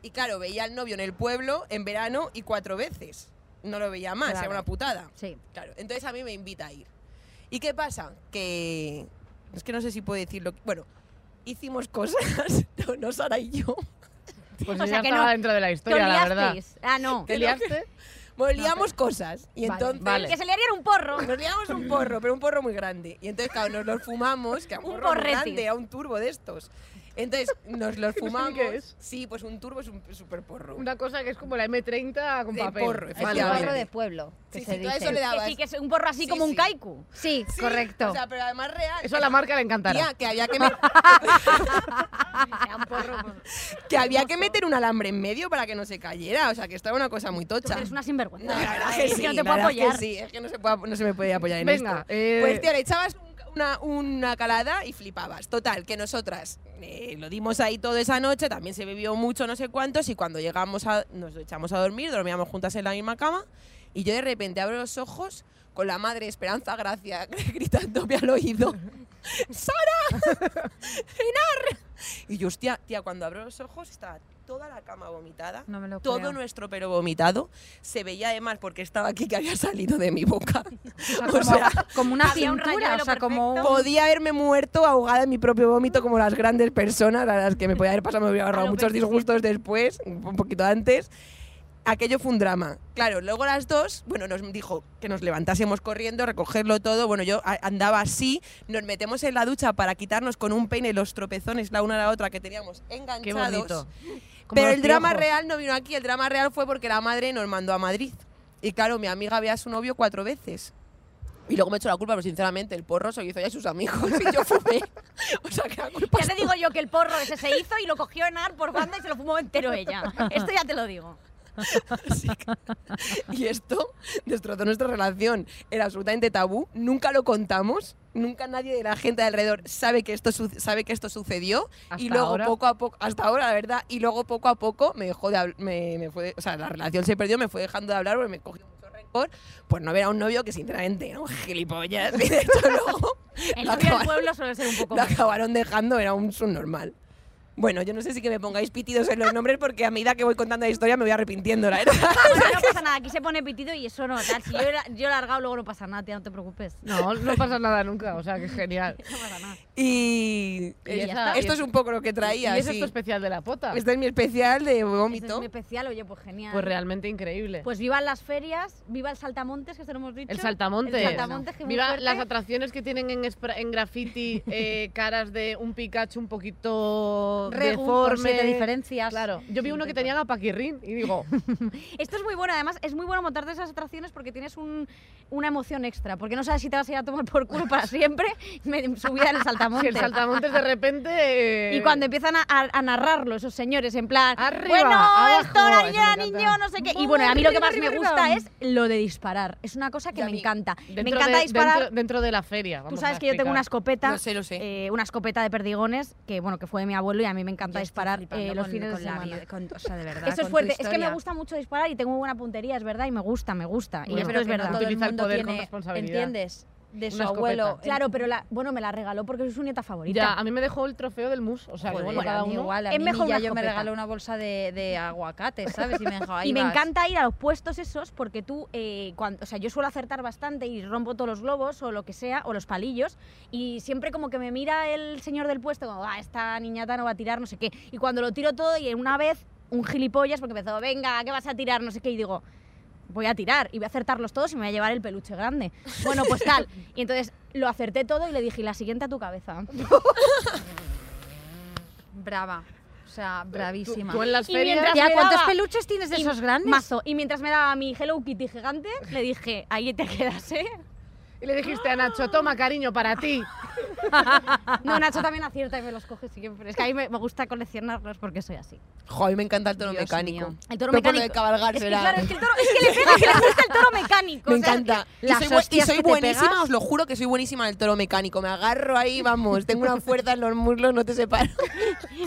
Y claro, veía al novio en el pueblo en verano y cuatro veces. No lo veía más, era Claro. una putada. Sí. Claro, entonces a mí me invita a ir. ¿Y qué pasa? Que. Es que no sé si puedo decirlo. Bueno, hicimos cosas, [LAUGHS] no, no Sara y yo. Pues [LAUGHS] O ya sea que estaba no- dentro de la ¿Te historia, la verdad. Ah, no. ¿Te liaste? Bueno, liamos cosas. Y Vale, entonces. vale. Que se le haría un porro. Nos liamos un porro, pero un porro muy grande. Y entonces, claro, nos los fumamos, que a un Un porro muy porretis. grande, a un turbo de estos. Entonces, nos los [LAUGHS] fumamos. qué es. Sí, pues un turbo es un super porro. Una cosa que es como la M30 con De papel. porro, Es un porro de pueblo, que Sí, se sí, dice. eso le Que dabas. sí, que es un porro así Sí, como un kaiku. Sí, Sí, correcto. O sea, pero además real. Eso a la marca le encantará. Tía, que había que, [LAUGHS] que había que meter un alambre en medio para que no se cayera. O sea, que estaba una cosa muy tocha. eres una sinvergüenza. No, la verdad Es que sí, no te puedo que apoyar. sí, es que no se, puede- no se me puede apoyar en Venga, esto. eh, Pues tío, le echabas un- una, calada y flipabas. Total, que nosotras eh, lo dimos ahí toda esa noche, también se bebió mucho, no sé cuántos, y cuando llegamos a, nos echamos a dormir, dormíamos juntas en la misma cama, y yo de repente abro los ojos con la madre Esperanza Gracia [LAUGHS] gritándome al oído, ¡Sara! [LAUGHS] ¡Enar! Y yo, hostia, tía, cuando abro los ojos estaba toda la cama vomitada, No me lo todo creo. nuestro pelo vomitado, se veía además porque estaba aquí que había salido de mi boca. [LAUGHS] O [LAUGHS] O sea, como una un cintura, rayuelo o sea, como un... Podía haberme muerto ahogada en mi propio vómito como las grandes personas a las que me podía haber pasado, me hubiera [LAUGHS] ahorrado muchos disgustos después, un poquito antes. Aquello fue un drama. Claro, luego las dos, bueno, nos dijo que nos levantásemos corriendo, recogerlo todo. Bueno, yo andaba así, nos metemos en la ducha para quitarnos con un peine los tropezones la una a la otra que teníamos Qué enganchados. bonito. Pero el drama real no vino aquí, el drama real fue porque la madre nos mandó a Madrid. Y claro, mi amiga ve a su novio cuatro veces. Y luego me echo la culpa, pero sinceramente el porro se lo hizo ya a sus amigos y yo fumé. [LAUGHS] o sea, que la culpa Ya te digo yo que el porro ese se hizo y lo cogió Enar por banda y se lo fumó entero ella. [LAUGHS] Esto ya te lo digo. Que- [LAUGHS] y esto destrozó nuestra relación. Era absolutamente tabú. Nunca lo contamos. Nunca nadie de la gente de alrededor sabe que esto, sabe que esto sucedió. y Hasta luego ahora. poco a poco, hasta ahora, la verdad, y luego poco a poco me dejó de habl- me, me fue, o sea, la relación se perdió, me fue dejando de hablar porque me cogió mucho por, por no ver a un novio que sinceramente era un gilipollas. [LAUGHS] Y de hecho luego El novio del pueblo suele ser un poco lo acabaron dejando, era un subnormal. Bueno, yo no sé si que me pongáis pitidos en los nombres porque a medida que voy contando la historia me voy arrepintiendo, la verdad. No [LAUGHS] pasa nada, aquí se pone pitido y eso no tal. Si yo, he- yo he largado, luego no pasa nada, tía, no te preocupes. No, no pasa nada nunca, o sea, que genial. [LAUGHS] No pasa nada. Y, Y y esto es un poco lo que Y traía. ese es sí. tu especial de la pota. Este es mi especial de Este es vómito. muy especial, oye, pues genial. Pues realmente increíble. Pues vivan las ferias, viva el saltamontes, que se lo hemos dicho. el saltamontes. El saltamontes, que Viva fuerte. las atracciones que tienen en, en graffiti, [LAUGHS] eh, caras de un Pikachu un poquito Regu, deforme. siete diferencias. Claro, yo vi uno que tenía a Paquirrín y digo, [LAUGHS] Esto es muy bueno, además es muy bueno montarte esas atracciones porque tienes un- una emoción extra, porque no sabes si te vas a ir a tomar por culo para [LAUGHS] siempre, me, subida en el si saltamontes. el saltamontes de repente... eh, Y cuando empiezan a, a- a narrarlo esos señores, en plan, Arriba, bueno, abajo, esto, la niña, encanta. niño, no sé qué. Y bueno, a mí lo que más me gusta es lo de disparar. Es una cosa que me encanta. Me encanta de- disparar. Dentro, dentro de la feria. Tú sabes a que yo tengo una escopeta, Lo sé, lo sé. eh, una escopeta de perdigones, que bueno, que fue de mi abuelo y a mí me encanta Yo disparar eh, los con- fines con la semana. vida- con- o sea, de verdad. [LAUGHS] Eso es fuerte, es que me gusta mucho disparar y tengo buena puntería, es verdad, y me gusta, me gusta. y esto es no verdad. todo el Utiliza el mundo poder con responsabilidad. ¿entiendes? De su abuelo. Claro, pero la, bueno, me la regaló porque soy su nieta favorita. Ya, a mí me dejó el trofeo del mus. O sea, que Joder, bueno, cada uno. igual, a Es mí mejor una yayo me regaló una bolsa de, de aguacates, ¿sabes? Y me dijo, [LAUGHS] ahí y me vas. encanta ir a los puestos esos porque tú, eh, cuando, o sea, yo suelo acertar bastante y rompo todos los globos o lo que sea, o los palillos, y siempre como que me mira el señor del puesto como, ah, esta niñata no va a tirar, no sé qué. Y cuando lo tiro todo y una vez un gilipollas porque empezó, venga, ¿qué vas a tirar? No sé qué, y digo, voy a tirar y voy a acertarlos todos y me voy a llevar el peluche grande. Bueno, pues tal. [LAUGHS] Y entonces lo acerté todo y le dije, "Y la siguiente a tu cabeza. [LAUGHS] Brava. O sea, bravísima. tú en las Y ferias. mientras- Tía, me ¿cuántos daba- peluches tienes de Y esos grandes? Mazo. Y mientras me daba mi Hello Kitty gigante, le dije, ahí te quedas, ¿eh? Y le dijiste a Nacho, toma cariño para ti. [LAUGHS] No, Nacho también acierta y me los coge siempre. Es que a mí me, me gusta coleccionarlos porque soy así. Jo, a mí me encanta el toro Dios mecánico. mío. El toro Pero por lo mecánico. de cabalgar es que, será. claro, es que el toro, es que le pega que le gusta el toro mecánico. Me o sea, encanta. Y las soy, bu- y hostias soy que te buenísima, pegas. os lo juro que soy buenísima en el toro mecánico. Me agarro ahí, vamos, tengo una fuerza en los muslos, no te separo. [LAUGHS]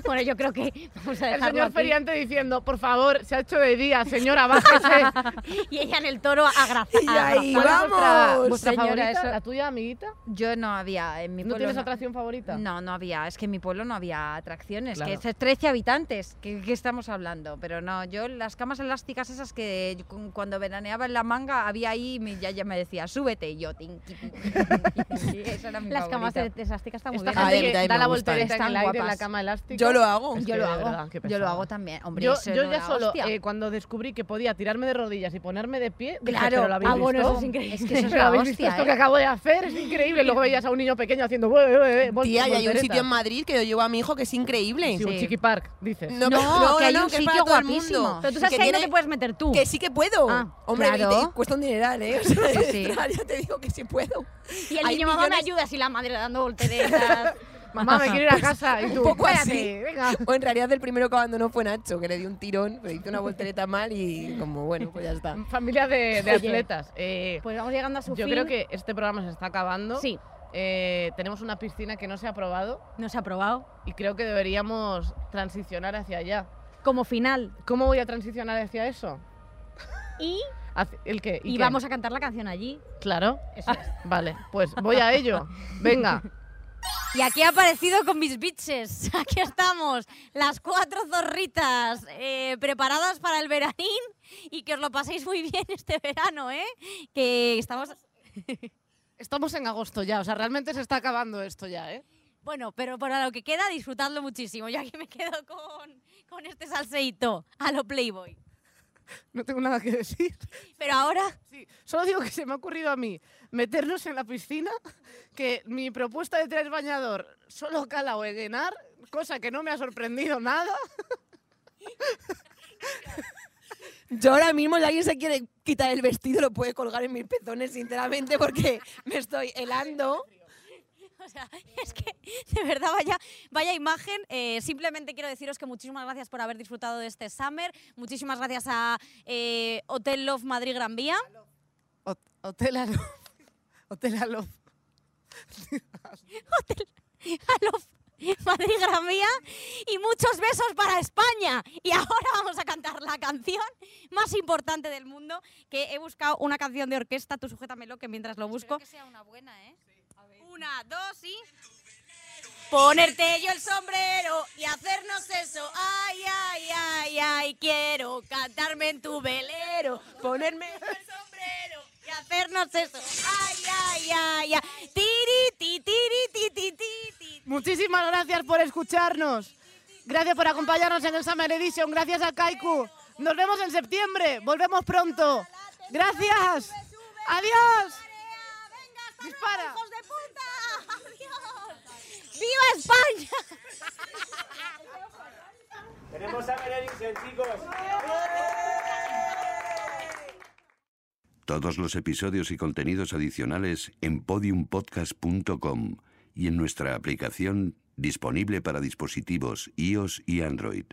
Bueno, yo creo que vamos a El dejarlo señor aquí. feriante diciendo, por favor, se ha hecho de día, señora, bájese. [LAUGHS] Y ella en el toro agraza. Y ahí, ¿Cuál es vamos. vuestra, vuestra Señora, favorita? eso- ¿La tuya, amiguita? Yo no había en mi ¿No pueblo. tienes atracción favorita? No, no había. Es que en mi pueblo no había atracciones. Claro. Que es 13 habitantes. ¿Qué, qué estamos hablando? Pero no, yo las camas elásticas esas que cuando veraneaba en la manga había ahí, mi yaya me decía, súbete. Y yo. [LAUGHS] Esa era mi Las camas favorita. elásticas están muy Esta bien. Gente da la voltereta en el Están aire en la cama elástica. Yo lo hago. Es Yo lo hago. verdad, Yo lo hago también. Hombre, Yo, no ya solo, eh, cuando descubrí que podía tirarme de rodillas y ponerme de pie, dije, Claro. ¿pero lo habéis Ah, bueno, visto? eso es increíble. [LAUGHS] Es que eso es ¿Pero la hostia, esto que acabo de hacer? Es increíble. Luego veías a un niño pequeño haciendo... "Bue, bue, bue", vol- Tía, y hay un sitio en Madrid que yo llevo a mi hijo que es increíble. Sí, un. Chiqui Park, dices. No, No, pero- que hay un sitio todo el guapísimo. mundo. Pero tú sabes que que, ahí no te puedes meter tú. Que sí que puedo. Ah, Hombre, cuesta un dineral, ¿eh? O sea, Sí, sí. [LAUGHS] ya te digo que sí puedo. Y el Hay niño, mamá, me ayudas y la madre dando volteretas. [LAUGHS] Mamá, me quiero ir a casa. Y tú, poco "Espérate, así. venga. O en realidad el primero que abandonó fue Nacho, que le dio un tirón, pero hizo una voltereta mal y como, bueno, pues ya está. Familia de, de Oye. atletas. Eh, Pues vamos llegando a su yo fin. creo que este programa se está acabando. Sí, Eh, tenemos una piscina que no se ha probado no se ha probado. y creo que deberíamos transicionar hacia allá. Como final. ¿Cómo voy a transicionar hacia eso? Y, ¿El qué? y qué? vamos a cantar la canción allí. Claro. Eso es. Vale, pues voy a ello. Venga. Y aquí ha aparecido con mis bitches. [LAUGHS] Aquí estamos, las cuatro zorritas eh, preparadas para el veranín y que os lo paséis muy bien este verano, ¿eh? Que estamos... Estamos en agosto ya, o sea, realmente se está acabando esto ya, ¿eh? Bueno, pero para lo que queda, disfrutadlo muchísimo. Yo aquí me quedo con, con este salseíto a lo Playboy. [LAUGHS] No tengo nada que decir. Pero ahora, Sí, solo digo que se me ha ocurrido a mí meternos en la piscina, que mi propuesta de tres bañador solo cala o eguenar, cosa que no me ha sorprendido nada. Yo ahora mismo, si alguien se quiere quitar el vestido, lo puede colgar en mis pezones, sinceramente, porque me estoy helando. [LAUGHS] O sea, es que de verdad vaya, vaya imagen. Eh, simplemente quiero deciros que muchísimas gracias por haber disfrutado de este Summer. Muchísimas gracias a eh, Hotel Love Madrid Gran Vía. Hot- Hotel Love. Hotel a Love. A Love, Madrid Gran Vía y muchos besos para España. Y ahora vamos a cantar la canción más importante del mundo, que he buscado una canción de orquesta, tú sujétamelo que mientras lo busco. que sea una buena, ¿eh? Una, dos y... Ponerte yo el sombrero y hacernos eso. Ay, ay, ay, ay, quiero cantarme en tu velero. Ponerme yo el sombrero y hacernos eso. Ay, ay, ay, ay. Tiri, ti, tiri, ti, ti. Muchísimas gracias por escucharnos. Gracias por acompañarnos en el Summer Edition. Gracias a Kaiku. Nos vemos en septiembre. Volvemos pronto. Gracias. Adiós. Dispara. luego, hijos de puta. Adiós. ¡Viva España! Tenemos Summer Edition, chicos. Todos los episodios y contenidos adicionales en podiumpodcast.com y en nuestra aplicación disponible para dispositivos iOS y Android.